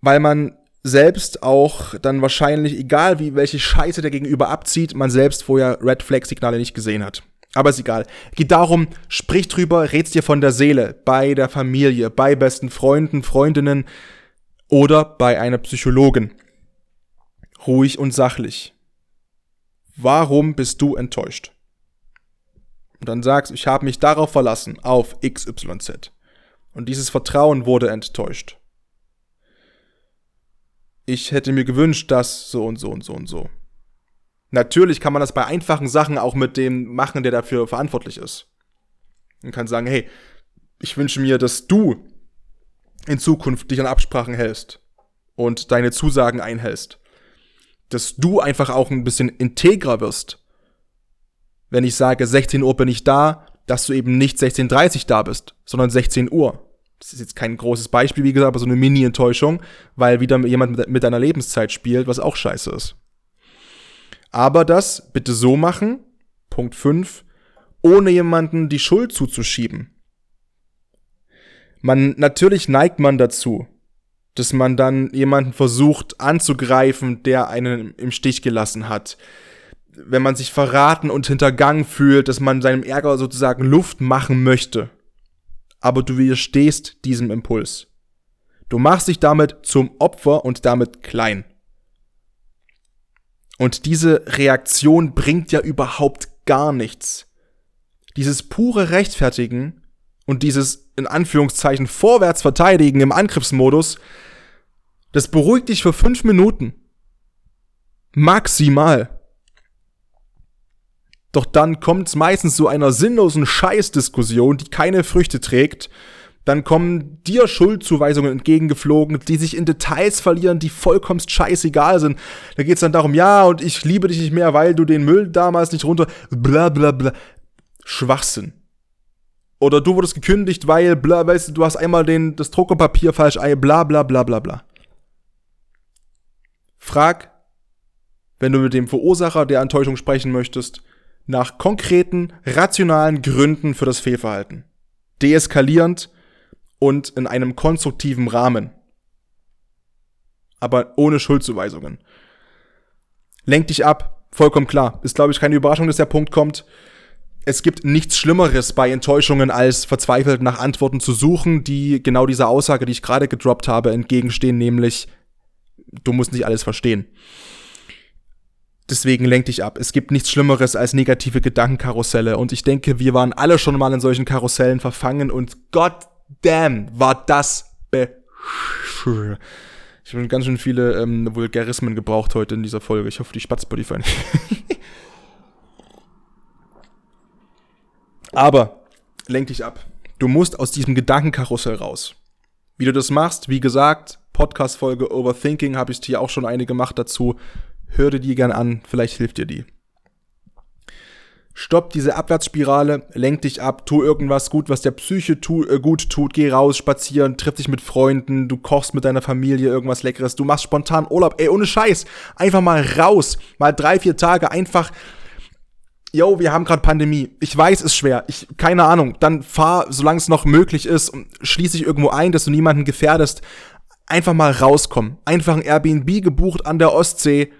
weil man selbst auch dann wahrscheinlich, egal wie welche Scheiße der Gegenüber abzieht, man selbst vorher Red Flag Signale nicht gesehen hat. Aber ist egal. Geht darum, sprich drüber, red's dir von der Seele, bei der Familie, bei besten Freunden, Freundinnen oder bei einer Psychologin. Ruhig und sachlich. Warum bist du enttäuscht? Und dann sagst, ich habe mich darauf verlassen, auf XYZ. Und dieses Vertrauen wurde enttäuscht. Ich hätte mir gewünscht, dass so und so und so und so. Natürlich kann man das bei einfachen Sachen auch mit dem machen, der dafür verantwortlich ist. Man kann sagen, hey, ich wünsche mir, dass du in Zukunft dich an Absprachen hältst und deine Zusagen einhältst. Dass du einfach auch ein bisschen integrer wirst wenn ich sage, 16 Uhr bin ich da, dass du eben nicht 16.30 da bist, sondern 16 Uhr. Das ist jetzt kein großes Beispiel, wie gesagt, aber so eine Mini-Enttäuschung, weil wieder jemand mit deiner Lebenszeit spielt, was auch scheiße ist. Aber das bitte so machen, Punkt 5, ohne jemanden die Schuld zuzuschieben. Man, natürlich neigt man dazu, dass man dann jemanden versucht anzugreifen, der einen im Stich gelassen hat wenn man sich verraten und hintergangen fühlt, dass man seinem Ärger sozusagen Luft machen möchte. Aber du widerstehst diesem Impuls. Du machst dich damit zum Opfer und damit klein. Und diese Reaktion bringt ja überhaupt gar nichts. Dieses pure Rechtfertigen und dieses in Anführungszeichen vorwärts verteidigen im Angriffsmodus, das beruhigt dich für fünf Minuten. Maximal. Doch dann kommt es meistens zu einer sinnlosen Scheißdiskussion, die keine Früchte trägt. Dann kommen dir Schuldzuweisungen entgegengeflogen, die sich in Details verlieren, die vollkommen scheißegal sind. Da geht es dann darum, ja, und ich liebe dich nicht mehr, weil du den Müll damals nicht runter. Bla bla bla. Schwachsinn. Oder du wurdest gekündigt, weil, bla, weißt du, du hast einmal den, das Druckerpapier falsch ein, bla bla bla bla bla. Frag, wenn du mit dem Verursacher der Enttäuschung sprechen möchtest, nach konkreten, rationalen Gründen für das Fehlverhalten. Deeskalierend und in einem konstruktiven Rahmen. Aber ohne Schuldzuweisungen. Lenk dich ab, vollkommen klar. Ist, glaube ich, keine Überraschung, dass der Punkt kommt. Es gibt nichts Schlimmeres bei Enttäuschungen, als verzweifelt nach Antworten zu suchen, die genau dieser Aussage, die ich gerade gedroppt habe, entgegenstehen, nämlich, du musst nicht alles verstehen. Deswegen lenk dich ab. Es gibt nichts Schlimmeres als negative Gedankenkarusselle. Und ich denke, wir waren alle schon mal in solchen Karussellen verfangen und god damn, war das be Ich habe ganz schön viele ähm, Vulgarismen gebraucht heute in dieser Folge. Ich hoffe, die spatzt Spotify nicht. Aber lenk dich ab. Du musst aus diesem Gedankenkarussell raus. Wie du das machst, wie gesagt, Podcast-Folge Overthinking habe ich dir auch schon eine gemacht dazu. Hör dir die gern an, vielleicht hilft dir die. Stopp diese Abwärtsspirale, lenk dich ab, tu irgendwas gut, was der Psyche tu, äh, gut tut, geh raus, spazieren, triff dich mit Freunden, du kochst mit deiner Familie irgendwas Leckeres, du machst spontan Urlaub, ey, ohne Scheiß, einfach mal raus, mal drei, vier Tage, einfach, yo, wir haben gerade Pandemie, ich weiß, ist schwer, ich, keine Ahnung, dann fahr, solange es noch möglich ist, und schließ dich irgendwo ein, dass du niemanden gefährdest, einfach mal rauskommen, einfach ein Airbnb gebucht an der Ostsee,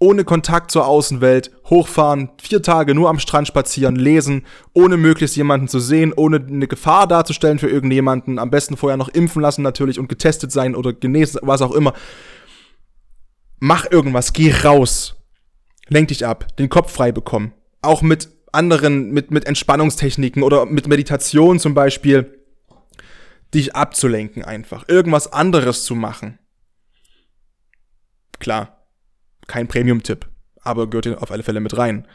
ohne Kontakt zur Außenwelt, hochfahren, vier Tage nur am Strand spazieren, lesen, ohne möglichst jemanden zu sehen, ohne eine Gefahr darzustellen für irgendjemanden, am besten vorher noch impfen lassen natürlich und getestet sein oder genesen, was auch immer. Mach irgendwas, geh raus. Lenk dich ab, den Kopf frei bekommen. Auch mit anderen, mit, mit Entspannungstechniken oder mit Meditation zum Beispiel, dich abzulenken einfach. Irgendwas anderes zu machen. Klar, kein Premium-Tipp, aber gehört auf alle Fälle mit rein.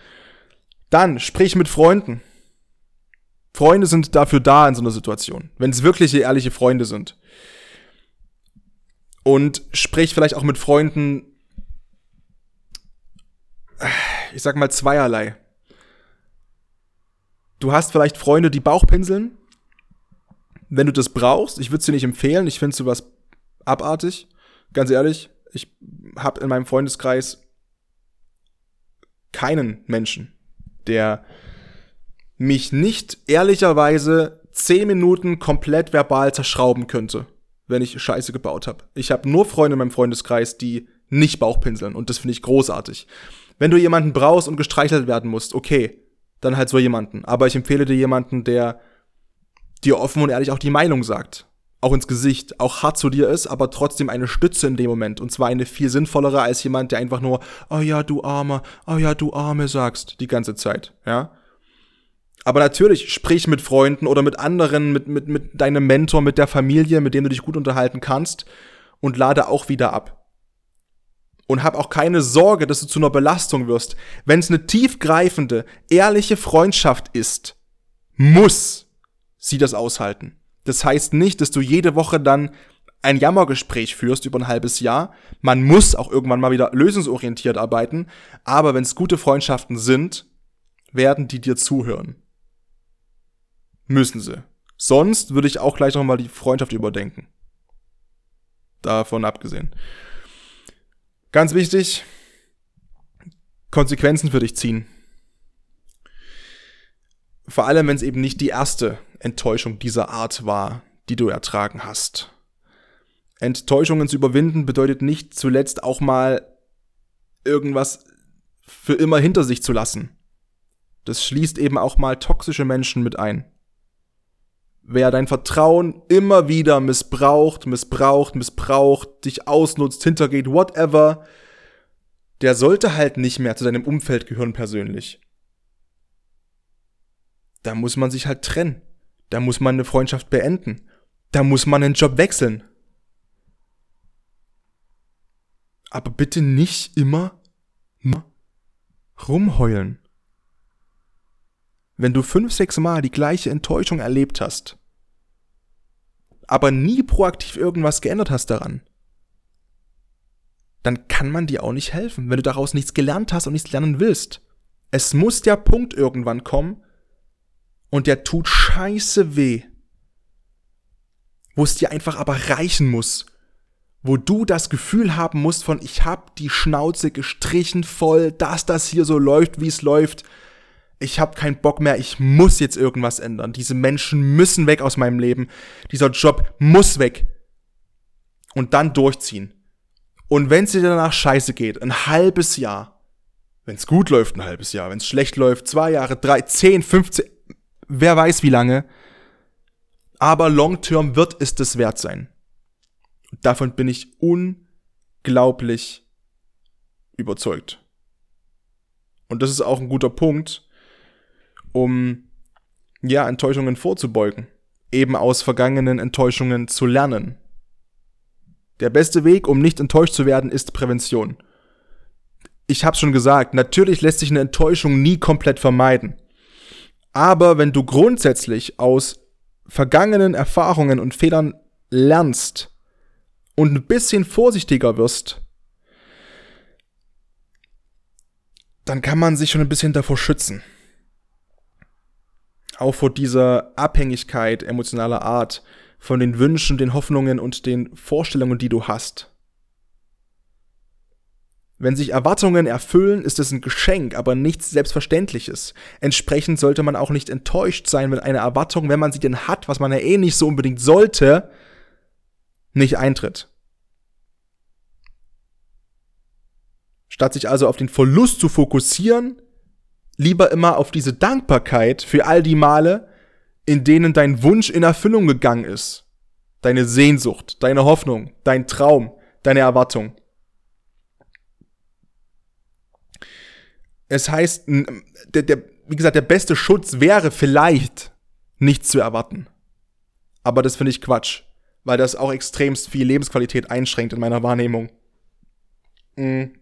Dann sprich mit Freunden. Freunde sind dafür da in so einer Situation, wenn es wirkliche, ehrliche Freunde sind. Und sprich vielleicht auch mit Freunden, ich sag mal zweierlei. Du hast vielleicht Freunde, die Bauchpinseln. Wenn du das brauchst, ich würde es dir nicht empfehlen, ich finde sowas abartig. Ganz ehrlich, ich habe in meinem Freundeskreis keinen Menschen, der mich nicht ehrlicherweise zehn Minuten komplett verbal zerschrauben könnte, wenn ich Scheiße gebaut habe. Ich habe nur Freunde in meinem Freundeskreis, die nicht Bauchpinseln und das finde ich großartig. Wenn du jemanden brauchst und gestreichelt werden musst, okay, dann halt so jemanden. Aber ich empfehle dir jemanden, der dir offen und ehrlich auch die Meinung sagt auch ins Gesicht, auch hart zu dir ist, aber trotzdem eine Stütze in dem Moment. Und zwar eine viel sinnvollere als jemand, der einfach nur, oh ja, du Armer, oh ja, du Arme sagst, die ganze Zeit, ja. Aber natürlich, sprich mit Freunden oder mit anderen, mit, mit, mit deinem Mentor, mit der Familie, mit dem du dich gut unterhalten kannst und lade auch wieder ab. Und hab auch keine Sorge, dass du zu einer Belastung wirst. Wenn es eine tiefgreifende, ehrliche Freundschaft ist, muss sie das aushalten. Das heißt nicht, dass du jede Woche dann ein Jammergespräch führst über ein halbes Jahr. Man muss auch irgendwann mal wieder lösungsorientiert arbeiten. Aber wenn es gute Freundschaften sind, werden die dir zuhören. Müssen sie. Sonst würde ich auch gleich nochmal die Freundschaft überdenken. Davon abgesehen. Ganz wichtig, Konsequenzen für dich ziehen. Vor allem, wenn es eben nicht die erste Enttäuschung dieser Art war, die du ertragen hast. Enttäuschungen zu überwinden bedeutet nicht zuletzt auch mal irgendwas für immer hinter sich zu lassen. Das schließt eben auch mal toxische Menschen mit ein. Wer dein Vertrauen immer wieder missbraucht, missbraucht, missbraucht, dich ausnutzt, hintergeht, whatever, der sollte halt nicht mehr zu deinem Umfeld gehören persönlich da muss man sich halt trennen. Da muss man eine Freundschaft beenden. Da muss man einen Job wechseln. Aber bitte nicht immer rumheulen. Wenn du fünf, sechs Mal die gleiche Enttäuschung erlebt hast, aber nie proaktiv irgendwas geändert hast daran, dann kann man dir auch nicht helfen, wenn du daraus nichts gelernt hast und nichts lernen willst. Es muss der Punkt irgendwann kommen, und der tut scheiße weh. Wo es dir einfach aber reichen muss. Wo du das Gefühl haben musst von, ich hab die Schnauze gestrichen voll, dass das hier so läuft, wie es läuft. Ich hab keinen Bock mehr, ich muss jetzt irgendwas ändern. Diese Menschen müssen weg aus meinem Leben. Dieser Job muss weg. Und dann durchziehen. Und wenn es dir danach scheiße geht, ein halbes Jahr, wenn es gut läuft, ein halbes Jahr, wenn es schlecht läuft, zwei Jahre, drei, zehn, 15, wer weiß wie lange. Aber long term wird es das wert sein. Davon bin ich unglaublich überzeugt. Und das ist auch ein guter Punkt, um ja, Enttäuschungen vorzubeugen. Eben aus vergangenen Enttäuschungen zu lernen. Der beste Weg, um nicht enttäuscht zu werden, ist Prävention. Ich habe schon gesagt, natürlich lässt sich eine Enttäuschung nie komplett vermeiden. Aber wenn du grundsätzlich aus vergangenen Erfahrungen und Fehlern lernst und ein bisschen vorsichtiger wirst, dann kann man sich schon ein bisschen davor schützen. Auch vor dieser Abhängigkeit emotionaler Art von den Wünschen, den Hoffnungen und den Vorstellungen, die du hast. Wenn sich Erwartungen erfüllen, ist es ein Geschenk, aber nichts Selbstverständliches. Entsprechend sollte man auch nicht enttäuscht sein, wenn eine Erwartung, wenn man sie denn hat, was man ja eh nicht so unbedingt sollte, nicht eintritt. Statt sich also auf den Verlust zu fokussieren, lieber immer auf diese Dankbarkeit für all die Male, in denen dein Wunsch in Erfüllung gegangen ist. Deine Sehnsucht, deine Hoffnung, dein Traum, deine Erwartung. Es heißt, der, der, wie gesagt, der beste Schutz wäre vielleicht nichts zu erwarten. Aber das finde ich Quatsch, weil das auch extremst viel Lebensqualität einschränkt in meiner Wahrnehmung. Mhm.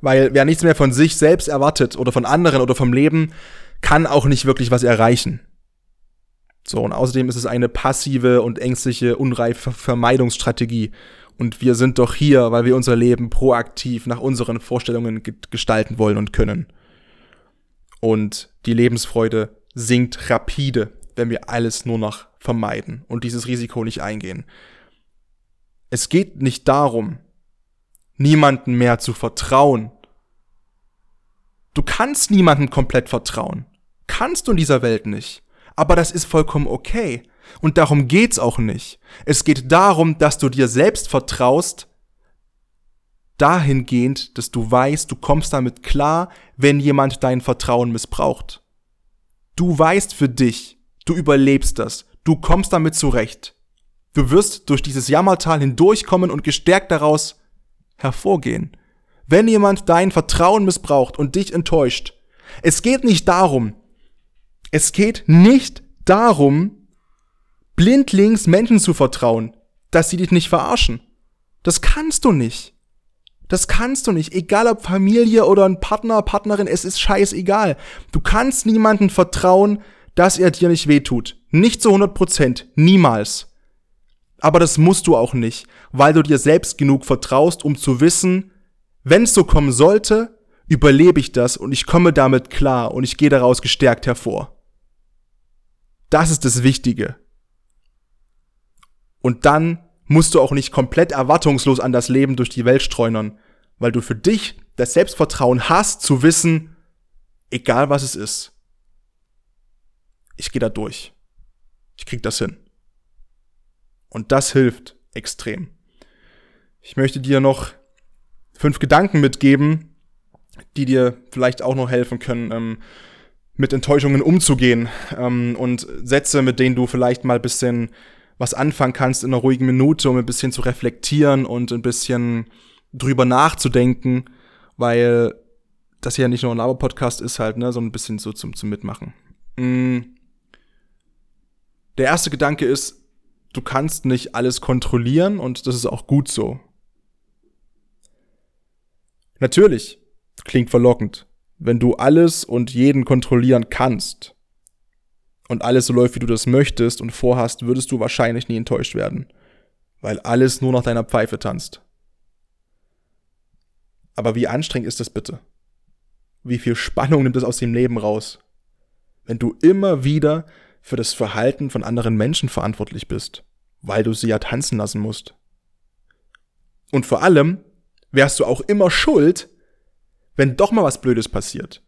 Weil wer nichts mehr von sich selbst erwartet oder von anderen oder vom Leben, kann auch nicht wirklich was erreichen. So, und außerdem ist es eine passive und ängstliche, unreife Vermeidungsstrategie. Und wir sind doch hier, weil wir unser Leben proaktiv nach unseren Vorstellungen gestalten wollen und können. Und die Lebensfreude sinkt rapide, wenn wir alles nur noch vermeiden und dieses Risiko nicht eingehen. Es geht nicht darum, niemanden mehr zu vertrauen. Du kannst niemandem komplett vertrauen. Kannst du in dieser Welt nicht. Aber das ist vollkommen okay. Und darum geht's auch nicht. Es geht darum, dass du dir selbst vertraust, dahingehend, dass du weißt, du kommst damit klar, wenn jemand dein Vertrauen missbraucht. Du weißt für dich, du überlebst das, du kommst damit zurecht. Du wirst durch dieses Jammertal hindurchkommen und gestärkt daraus hervorgehen. Wenn jemand dein Vertrauen missbraucht und dich enttäuscht, es geht nicht darum, es geht nicht darum, blindlings Menschen zu vertrauen, dass sie dich nicht verarschen. Das kannst du nicht. Das kannst du nicht. Egal ob Familie oder ein Partner, Partnerin, es ist scheißegal. Du kannst niemandem vertrauen, dass er dir nicht wehtut. Nicht zu 100 Prozent. Niemals. Aber das musst du auch nicht, weil du dir selbst genug vertraust, um zu wissen, wenn es so kommen sollte, überlebe ich das und ich komme damit klar und ich gehe daraus gestärkt hervor. Das ist das Wichtige. Und dann musst du auch nicht komplett erwartungslos an das Leben durch die Welt streunern, weil du für dich das Selbstvertrauen hast zu wissen, egal was es ist, ich gehe da durch. Ich krieg das hin. Und das hilft extrem. Ich möchte dir noch fünf Gedanken mitgeben, die dir vielleicht auch noch helfen können, ähm, mit Enttäuschungen umzugehen ähm, und Sätze, mit denen du vielleicht mal bisschen was anfangen kannst in einer ruhigen Minute, um ein bisschen zu reflektieren und ein bisschen drüber nachzudenken, weil das hier nicht nur ein Laber-Podcast ist halt, ne, so ein bisschen so zum, zum Mitmachen. Mm. Der erste Gedanke ist, du kannst nicht alles kontrollieren und das ist auch gut so. Natürlich, klingt verlockend, wenn du alles und jeden kontrollieren kannst und alles so läuft, wie du das möchtest und vorhast, würdest du wahrscheinlich nie enttäuscht werden, weil alles nur nach deiner Pfeife tanzt. Aber wie anstrengend ist das bitte? Wie viel Spannung nimmt es aus dem Leben raus? Wenn du immer wieder für das Verhalten von anderen Menschen verantwortlich bist, weil du sie ja tanzen lassen musst. Und vor allem wärst du auch immer schuld, wenn doch mal was Blödes passiert.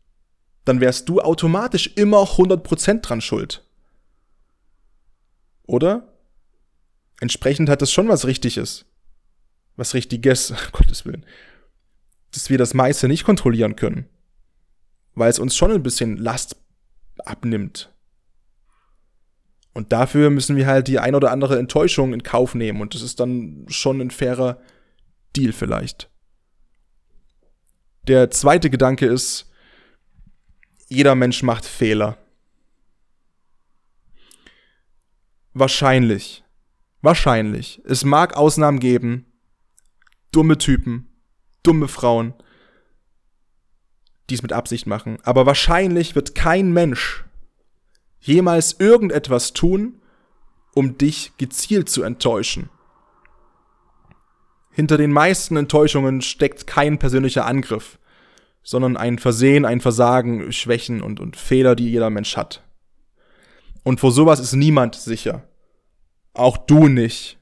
Dann wärst du automatisch immer 100% dran schuld. Oder? Entsprechend hat das schon was Richtiges. Was Richtiges, Gottes Willen. Dass wir das meiste nicht kontrollieren können. Weil es uns schon ein bisschen Last abnimmt. Und dafür müssen wir halt die ein oder andere Enttäuschung in Kauf nehmen. Und das ist dann schon ein fairer Deal vielleicht. Der zweite Gedanke ist, jeder Mensch macht Fehler. Wahrscheinlich. Wahrscheinlich, es mag Ausnahmen geben, dumme Typen, dumme Frauen, die es mit Absicht machen, aber wahrscheinlich wird kein Mensch jemals irgendetwas tun, um dich gezielt zu enttäuschen. Hinter den meisten Enttäuschungen steckt kein persönlicher Angriff, sondern ein Versehen, ein Versagen, Schwächen und, und Fehler, die jeder Mensch hat. Und vor sowas ist niemand sicher. Auch du nicht.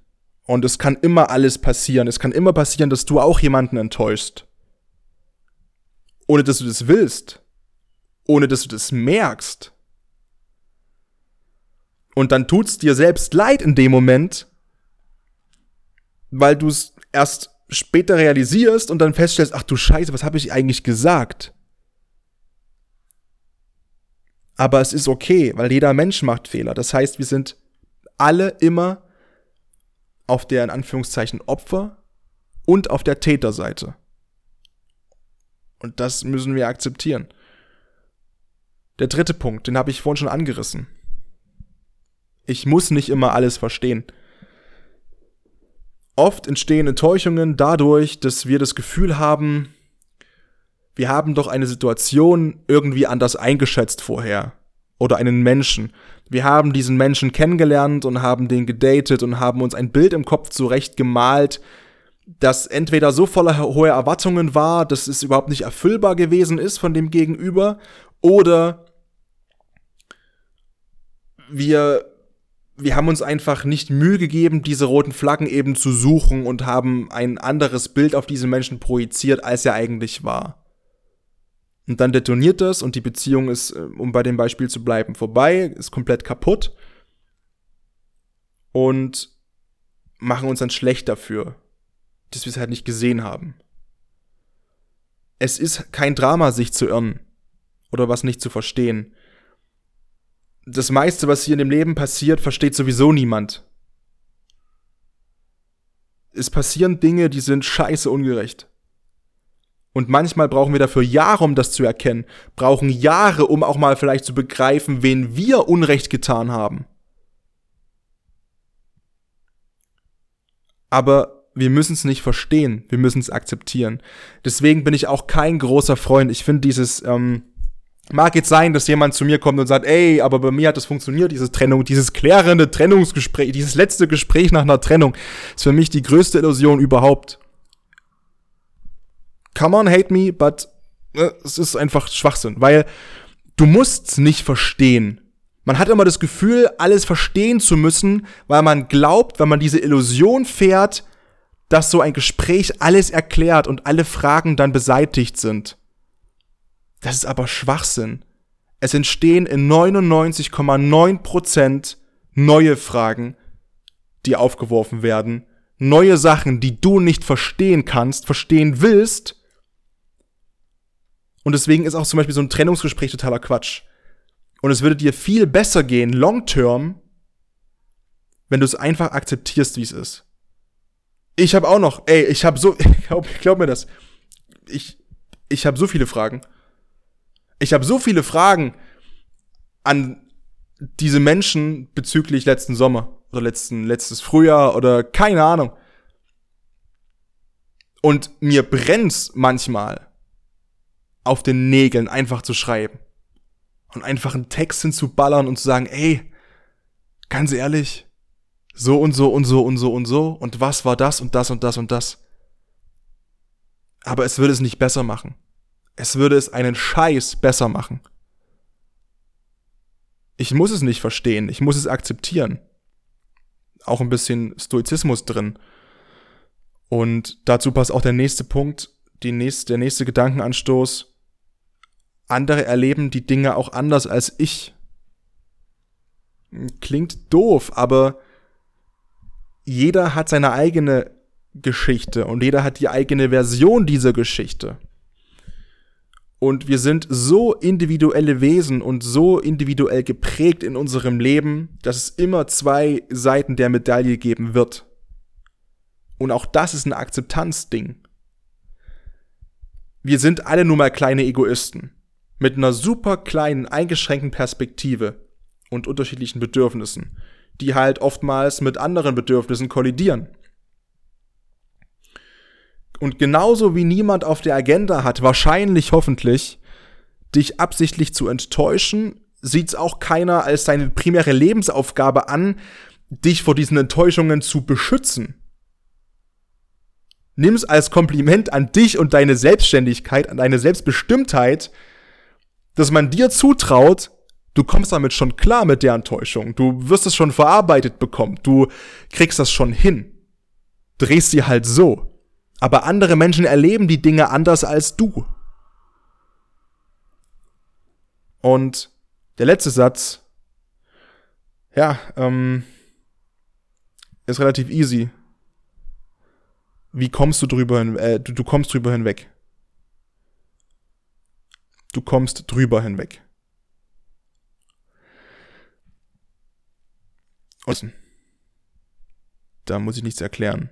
Und es kann immer alles passieren. Es kann immer passieren, dass du auch jemanden enttäuschst. Ohne dass du das willst. Ohne dass du das merkst. Und dann tut's dir selbst leid in dem Moment, weil du es erst später realisierst und dann feststellst, ach du Scheiße, was habe ich eigentlich gesagt? Aber es ist okay, weil jeder Mensch macht Fehler. Das heißt, wir sind alle immer auf der in Anführungszeichen Opfer und auf der Täterseite. Und das müssen wir akzeptieren. Der dritte Punkt, den habe ich vorhin schon angerissen. Ich muss nicht immer alles verstehen. Oft entstehen Enttäuschungen dadurch, dass wir das Gefühl haben, wir haben doch eine Situation irgendwie anders eingeschätzt vorher. Oder einen Menschen. Wir haben diesen Menschen kennengelernt und haben den gedatet und haben uns ein Bild im Kopf zurecht gemalt, das entweder so voller hoher Erwartungen war, dass es überhaupt nicht erfüllbar gewesen ist von dem Gegenüber, oder wir wir haben uns einfach nicht Mühe gegeben, diese roten Flaggen eben zu suchen und haben ein anderes Bild auf diesen Menschen projiziert, als er eigentlich war. Und dann detoniert das und die Beziehung ist, äh, um bei dem Beispiel zu bleiben, vorbei, ist komplett kaputt und machen uns dann schlecht dafür, dass wir es halt nicht gesehen haben. Es ist kein Drama, sich zu irren oder was nicht zu verstehen das meiste, was hier in dem Leben passiert, versteht sowieso niemand. Es passieren Dinge, die sind scheiße ungerecht. Und manchmal brauchen wir dafür Jahre, um das zu erkennen, brauchen Jahre, um auch mal vielleicht zu begreifen, wen wir Unrecht getan haben. Aber wir müssen es nicht verstehen, wir müssen es akzeptieren. Deswegen bin ich auch kein großer Freund. Ich finde dieses, ähm, Mag jetzt sein, dass jemand zu mir kommt und sagt, ey, aber bei mir hat das funktioniert, diese Trennung, dieses klärende Trennungsgespräch, dieses letzte Gespräch nach einer Trennung, ist für mich die größte Illusion überhaupt. Come on, hate me, but äh, es ist einfach Schwachsinn, weil du musst's nicht verstehen. Man hat immer das Gefühl, alles verstehen zu müssen, weil man glaubt, wenn man diese Illusion fährt, dass so ein Gespräch alles erklärt und alle Fragen dann beseitigt sind. Das ist aber Schwachsinn. Es entstehen in 99,9% neue Fragen, die aufgeworfen werden, neue Sachen, die du nicht verstehen kannst, verstehen willst. Und deswegen ist auch zum Beispiel so ein Trennungsgespräch totaler Quatsch. Und es würde dir viel besser gehen, long term, wenn du es einfach akzeptierst, wie es ist. Ich habe auch noch, ey, ich habe so, glaub, glaub mir das, ich, ich habe so viele Fragen. Ich habe so viele Fragen an diese Menschen bezüglich letzten Sommer oder letzten, letztes Frühjahr oder keine Ahnung. Und mir brennt's manchmal auf den Nägeln einfach zu schreiben und einfach einen Text hinzuballern und zu sagen, ey, ganz ehrlich, so und so und so und so und so und was war das und das und das und das. Aber es würde es nicht besser machen. Es würde es einen Scheiß besser machen. Ich muss es nicht verstehen, ich muss es akzeptieren. Auch ein bisschen Stoizismus drin. Und dazu passt auch der nächste Punkt, die nächste, der nächste Gedankenanstoß. Andere erleben die Dinge auch anders als ich. Klingt doof, aber jeder hat seine eigene Geschichte und jeder hat die eigene Version dieser Geschichte. Und wir sind so individuelle Wesen und so individuell geprägt in unserem Leben, dass es immer zwei Seiten der Medaille geben wird. Und auch das ist ein Akzeptanzding. Wir sind alle nun mal kleine Egoisten. Mit einer super kleinen, eingeschränkten Perspektive und unterschiedlichen Bedürfnissen, die halt oftmals mit anderen Bedürfnissen kollidieren. Und genauso wie niemand auf der Agenda hat, wahrscheinlich hoffentlich, dich absichtlich zu enttäuschen, sieht's auch keiner als seine primäre Lebensaufgabe an, dich vor diesen Enttäuschungen zu beschützen. Nimm's als Kompliment an dich und deine Selbstständigkeit, an deine Selbstbestimmtheit, dass man dir zutraut, du kommst damit schon klar mit der Enttäuschung. Du wirst es schon verarbeitet bekommen. Du kriegst das schon hin. Drehst sie halt so. Aber andere Menschen erleben die Dinge anders als du. Und der letzte Satz, ja, ähm, ist relativ easy. Wie kommst du drüber hin, äh, du, du kommst drüber hinweg. Du kommst drüber hinweg. Und da muss ich nichts erklären.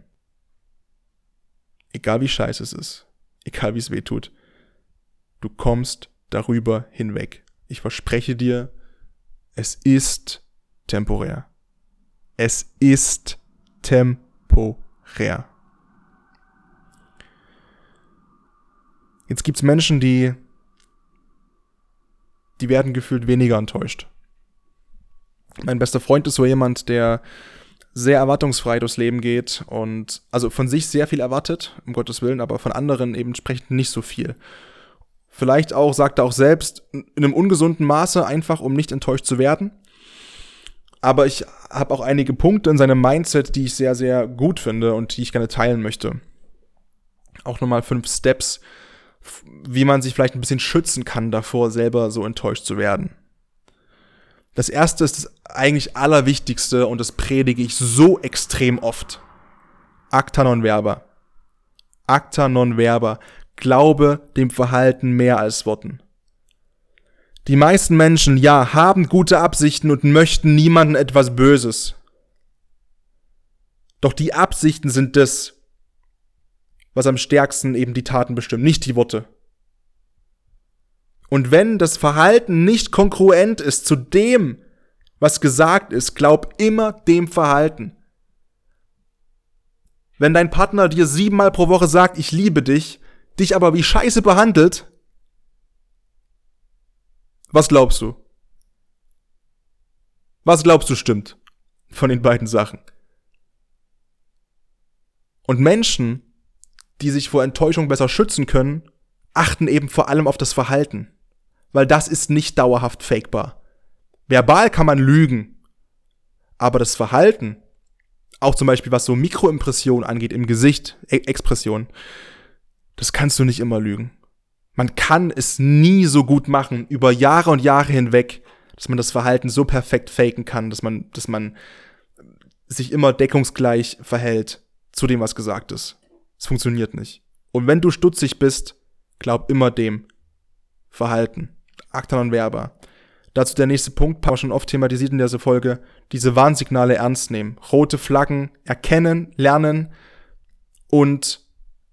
Egal wie scheiße es ist, egal wie es weh tut, du kommst darüber hinweg. Ich verspreche dir, es ist temporär. Es ist temporär. Jetzt gibt's Menschen, die, die werden gefühlt weniger enttäuscht. Mein bester Freund ist so jemand, der sehr erwartungsfrei durchs Leben geht und also von sich sehr viel erwartet, um Gottes Willen, aber von anderen eben entsprechend nicht so viel. Vielleicht auch, sagt er auch selbst, in einem ungesunden Maße, einfach um nicht enttäuscht zu werden. Aber ich habe auch einige Punkte in seinem Mindset, die ich sehr, sehr gut finde und die ich gerne teilen möchte. Auch nochmal fünf Steps, wie man sich vielleicht ein bisschen schützen kann davor, selber so enttäuscht zu werden. Das erste ist das eigentlich allerwichtigste und das predige ich so extrem oft. Acta non verba. Acta non verba. Glaube dem Verhalten mehr als Worten. Die meisten Menschen, ja, haben gute Absichten und möchten niemandem etwas Böses. Doch die Absichten sind das, was am stärksten eben die Taten bestimmt, nicht die Worte. Und wenn das Verhalten nicht kongruent ist zu dem, was gesagt ist, glaub immer dem Verhalten. Wenn dein Partner dir siebenmal pro Woche sagt, ich liebe dich, dich aber wie scheiße behandelt, was glaubst du? Was glaubst du stimmt von den beiden Sachen? Und Menschen, die sich vor Enttäuschung besser schützen können, achten eben vor allem auf das Verhalten. Weil das ist nicht dauerhaft fakebar. Verbal kann man lügen. Aber das Verhalten, auch zum Beispiel was so Mikroimpression angeht im Gesicht, e Expression, das kannst du nicht immer lügen. Man kann es nie so gut machen, über Jahre und Jahre hinweg, dass man das Verhalten so perfekt faken kann, dass man, dass man sich immer deckungsgleich verhält zu dem, was gesagt ist. Es funktioniert nicht. Und wenn du stutzig bist, glaub immer dem Verhalten. Non verba. Dazu der nächste Punkt, wir schon oft thematisiert in dieser Folge, diese Warnsignale ernst nehmen. Rote Flaggen erkennen, lernen und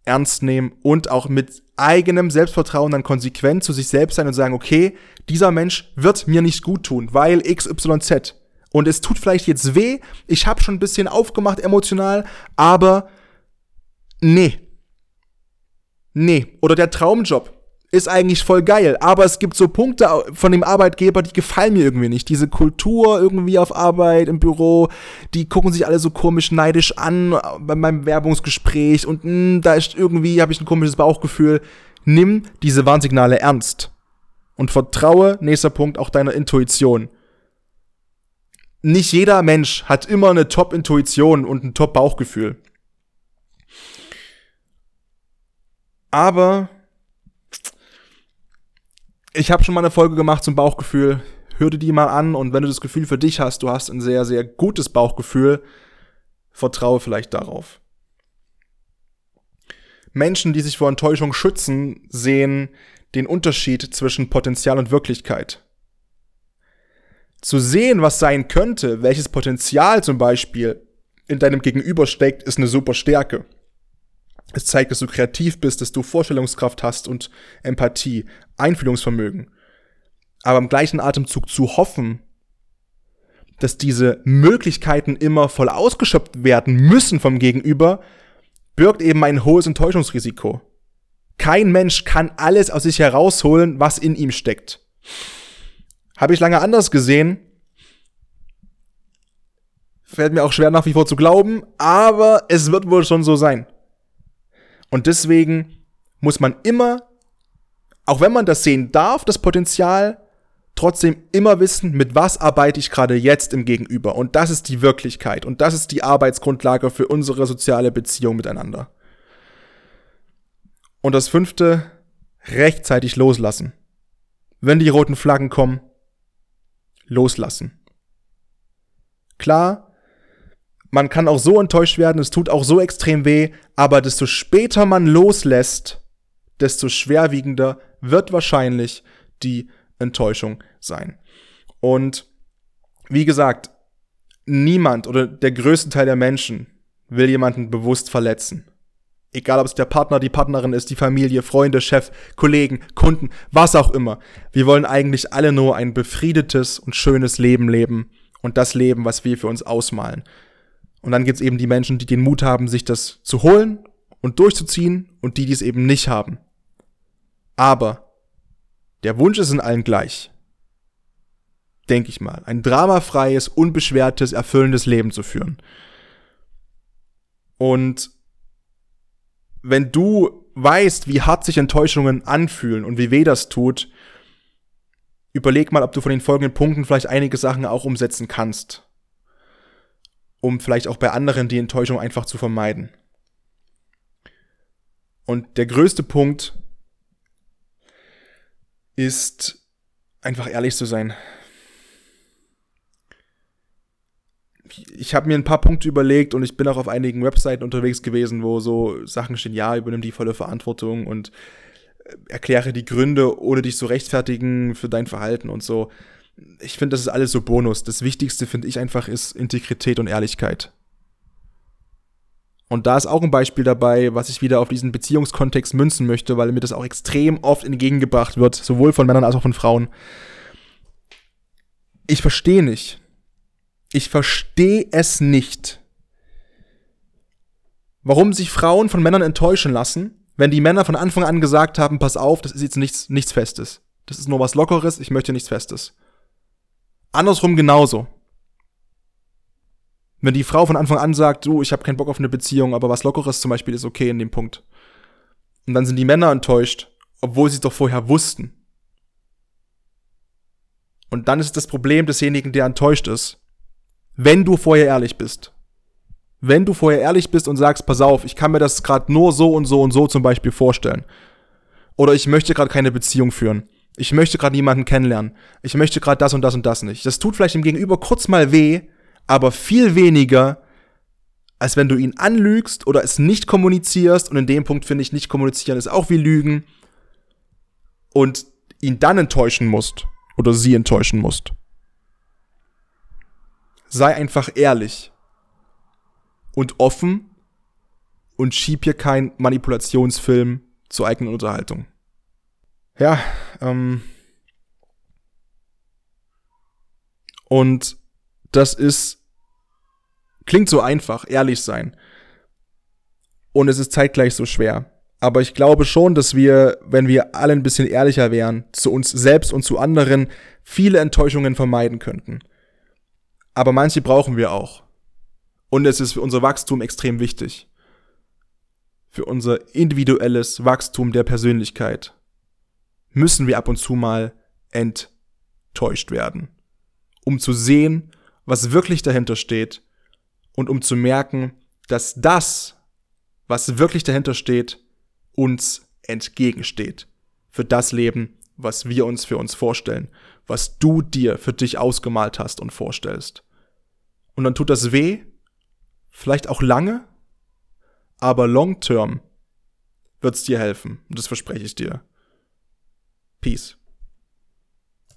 ernst nehmen und auch mit eigenem Selbstvertrauen dann konsequent zu sich selbst sein und sagen, okay, dieser Mensch wird mir nicht gut tun, weil XYZ. Und es tut vielleicht jetzt weh, ich habe schon ein bisschen aufgemacht emotional, aber nee. Nee. Oder der Traumjob ist eigentlich voll geil, aber es gibt so Punkte von dem Arbeitgeber, die gefallen mir irgendwie nicht. Diese Kultur irgendwie auf Arbeit, im Büro, die gucken sich alle so komisch neidisch an bei meinem Werbungsgespräch und mh, hm, da ist irgendwie, habe ich ein komisches Bauchgefühl. Nimm diese Warnsignale ernst und vertraue, nächster Punkt, auch deiner Intuition. Nicht jeder Mensch hat immer eine Top-Intuition und ein Top-Bauchgefühl. Aber ich habe schon mal eine Folge gemacht zum Bauchgefühl. Hör dir die mal an und wenn du das Gefühl für dich hast, du hast ein sehr, sehr gutes Bauchgefühl, vertraue vielleicht darauf. Menschen, die sich vor Enttäuschung schützen, sehen den Unterschied zwischen Potenzial und Wirklichkeit. Zu sehen, was sein könnte, welches Potenzial zum Beispiel in deinem Gegenüber steckt, ist eine super Stärke. Es zeigt, dass du kreativ bist, dass du Vorstellungskraft hast und Empathie, Einfühlungsvermögen. Aber im gleichen Atemzug zu hoffen, dass diese Möglichkeiten immer voll ausgeschöpft werden müssen vom Gegenüber, birgt eben ein hohes Enttäuschungsrisiko. Kein Mensch kann alles aus sich herausholen, was in ihm steckt. Habe ich lange anders gesehen. Fällt mir auch schwer nach wie vor zu glauben, aber es wird wohl schon so sein. Und deswegen muss man immer, auch wenn man das sehen darf, das Potenzial, trotzdem immer wissen, mit was arbeite ich gerade jetzt im Gegenüber. Und das ist die Wirklichkeit. Und das ist die Arbeitsgrundlage für unsere soziale Beziehung miteinander. Und das fünfte, rechtzeitig loslassen. Wenn die roten Flaggen kommen, loslassen. Klar, man kann auch so enttäuscht werden, es tut auch so extrem weh, aber desto später man loslässt, desto schwerwiegender wird wahrscheinlich die Enttäuschung sein. Und wie gesagt, niemand oder der größte Teil der Menschen will jemanden bewusst verletzen. Egal, ob es der Partner, die Partnerin ist, die Familie, Freunde, Chef, Kollegen, Kunden, was auch immer. Wir wollen eigentlich alle nur ein befriedetes und schönes Leben leben und das Leben, was wir für uns ausmalen. Und dann gibt es eben die Menschen, die den Mut haben, sich das zu holen und durchzuziehen und die, die es eben nicht haben. Aber der Wunsch ist in allen gleich. Denke ich mal. Ein dramafreies, unbeschwertes, erfüllendes Leben zu führen. Und wenn du weißt, wie hart sich Enttäuschungen anfühlen und wie weh das tut, überleg mal, ob du von den folgenden Punkten vielleicht einige Sachen auch umsetzen kannst. Um vielleicht auch bei anderen die Enttäuschung einfach zu vermeiden. Und der größte Punkt ist einfach ehrlich zu sein. Ich habe mir ein paar Punkte überlegt und ich bin auch auf einigen Webseiten unterwegs gewesen, wo so Sachen stehen, ja, übernimm die volle Verantwortung und äh, erkläre die Gründe, ohne dich zu rechtfertigen für dein Verhalten und so. Ich finde, das ist alles so Bonus. Das Wichtigste, finde ich einfach, ist Integrität und Ehrlichkeit. Und da ist auch ein Beispiel dabei, was ich wieder auf diesen Beziehungskontext münzen möchte, weil mir das auch extrem oft entgegengebracht wird, sowohl von Männern als auch von Frauen. Ich verstehe nicht. Ich verstehe es nicht. Warum sich Frauen von Männern enttäuschen lassen, wenn die Männer von Anfang an gesagt haben, pass auf, das ist jetzt nichts, nichts Festes. Das ist nur was Lockeres, ich möchte nichts Festes. Andersrum genauso. Wenn die Frau von Anfang an sagt, du, ich habe keinen Bock auf eine Beziehung, aber was Lockeres zum Beispiel ist okay in dem Punkt. Und dann sind die Männer enttäuscht, obwohl sie es doch vorher wussten. Und dann ist das Problem desjenigen, der enttäuscht ist. Wenn du vorher ehrlich bist. Wenn du vorher ehrlich bist und sagst, pass auf, ich kann mir das gerade nur so und so und so zum Beispiel vorstellen. Oder ich möchte gerade keine Beziehung führen. Ich möchte gerade niemanden kennenlernen. Ich möchte gerade das und das und das nicht. Das tut vielleicht dem Gegenüber kurz mal weh, aber viel weniger, als wenn du ihn anlügst oder es nicht kommunizierst. Und in dem Punkt finde ich, nicht kommunizieren ist auch wie Lügen. Und ihn dann enttäuschen musst oder sie enttäuschen musst. Sei einfach ehrlich und offen und schieb hier keinen Manipulationsfilm zur eigenen Unterhaltung. Ja, ähm. Und das ist, klingt so einfach, ehrlich sein. Und es ist zeitgleich so schwer. Aber ich glaube schon, dass wir, wenn wir alle ein bisschen ehrlicher wären, zu uns selbst und zu anderen, viele Enttäuschungen vermeiden könnten. Aber manche brauchen wir auch. Und es ist für unser Wachstum extrem wichtig. Für unser individuelles Wachstum der Persönlichkeit müssen wir ab und zu mal enttäuscht werden. Um zu sehen, was wirklich dahinter steht und um zu merken, dass das, was wirklich dahinter steht, uns entgegensteht. Für das Leben, was wir uns für uns vorstellen, was du dir für dich ausgemalt hast und vorstellst. Und dann tut das weh, vielleicht auch lange, aber long term wird's dir helfen. Und das verspreche ich dir. Peace.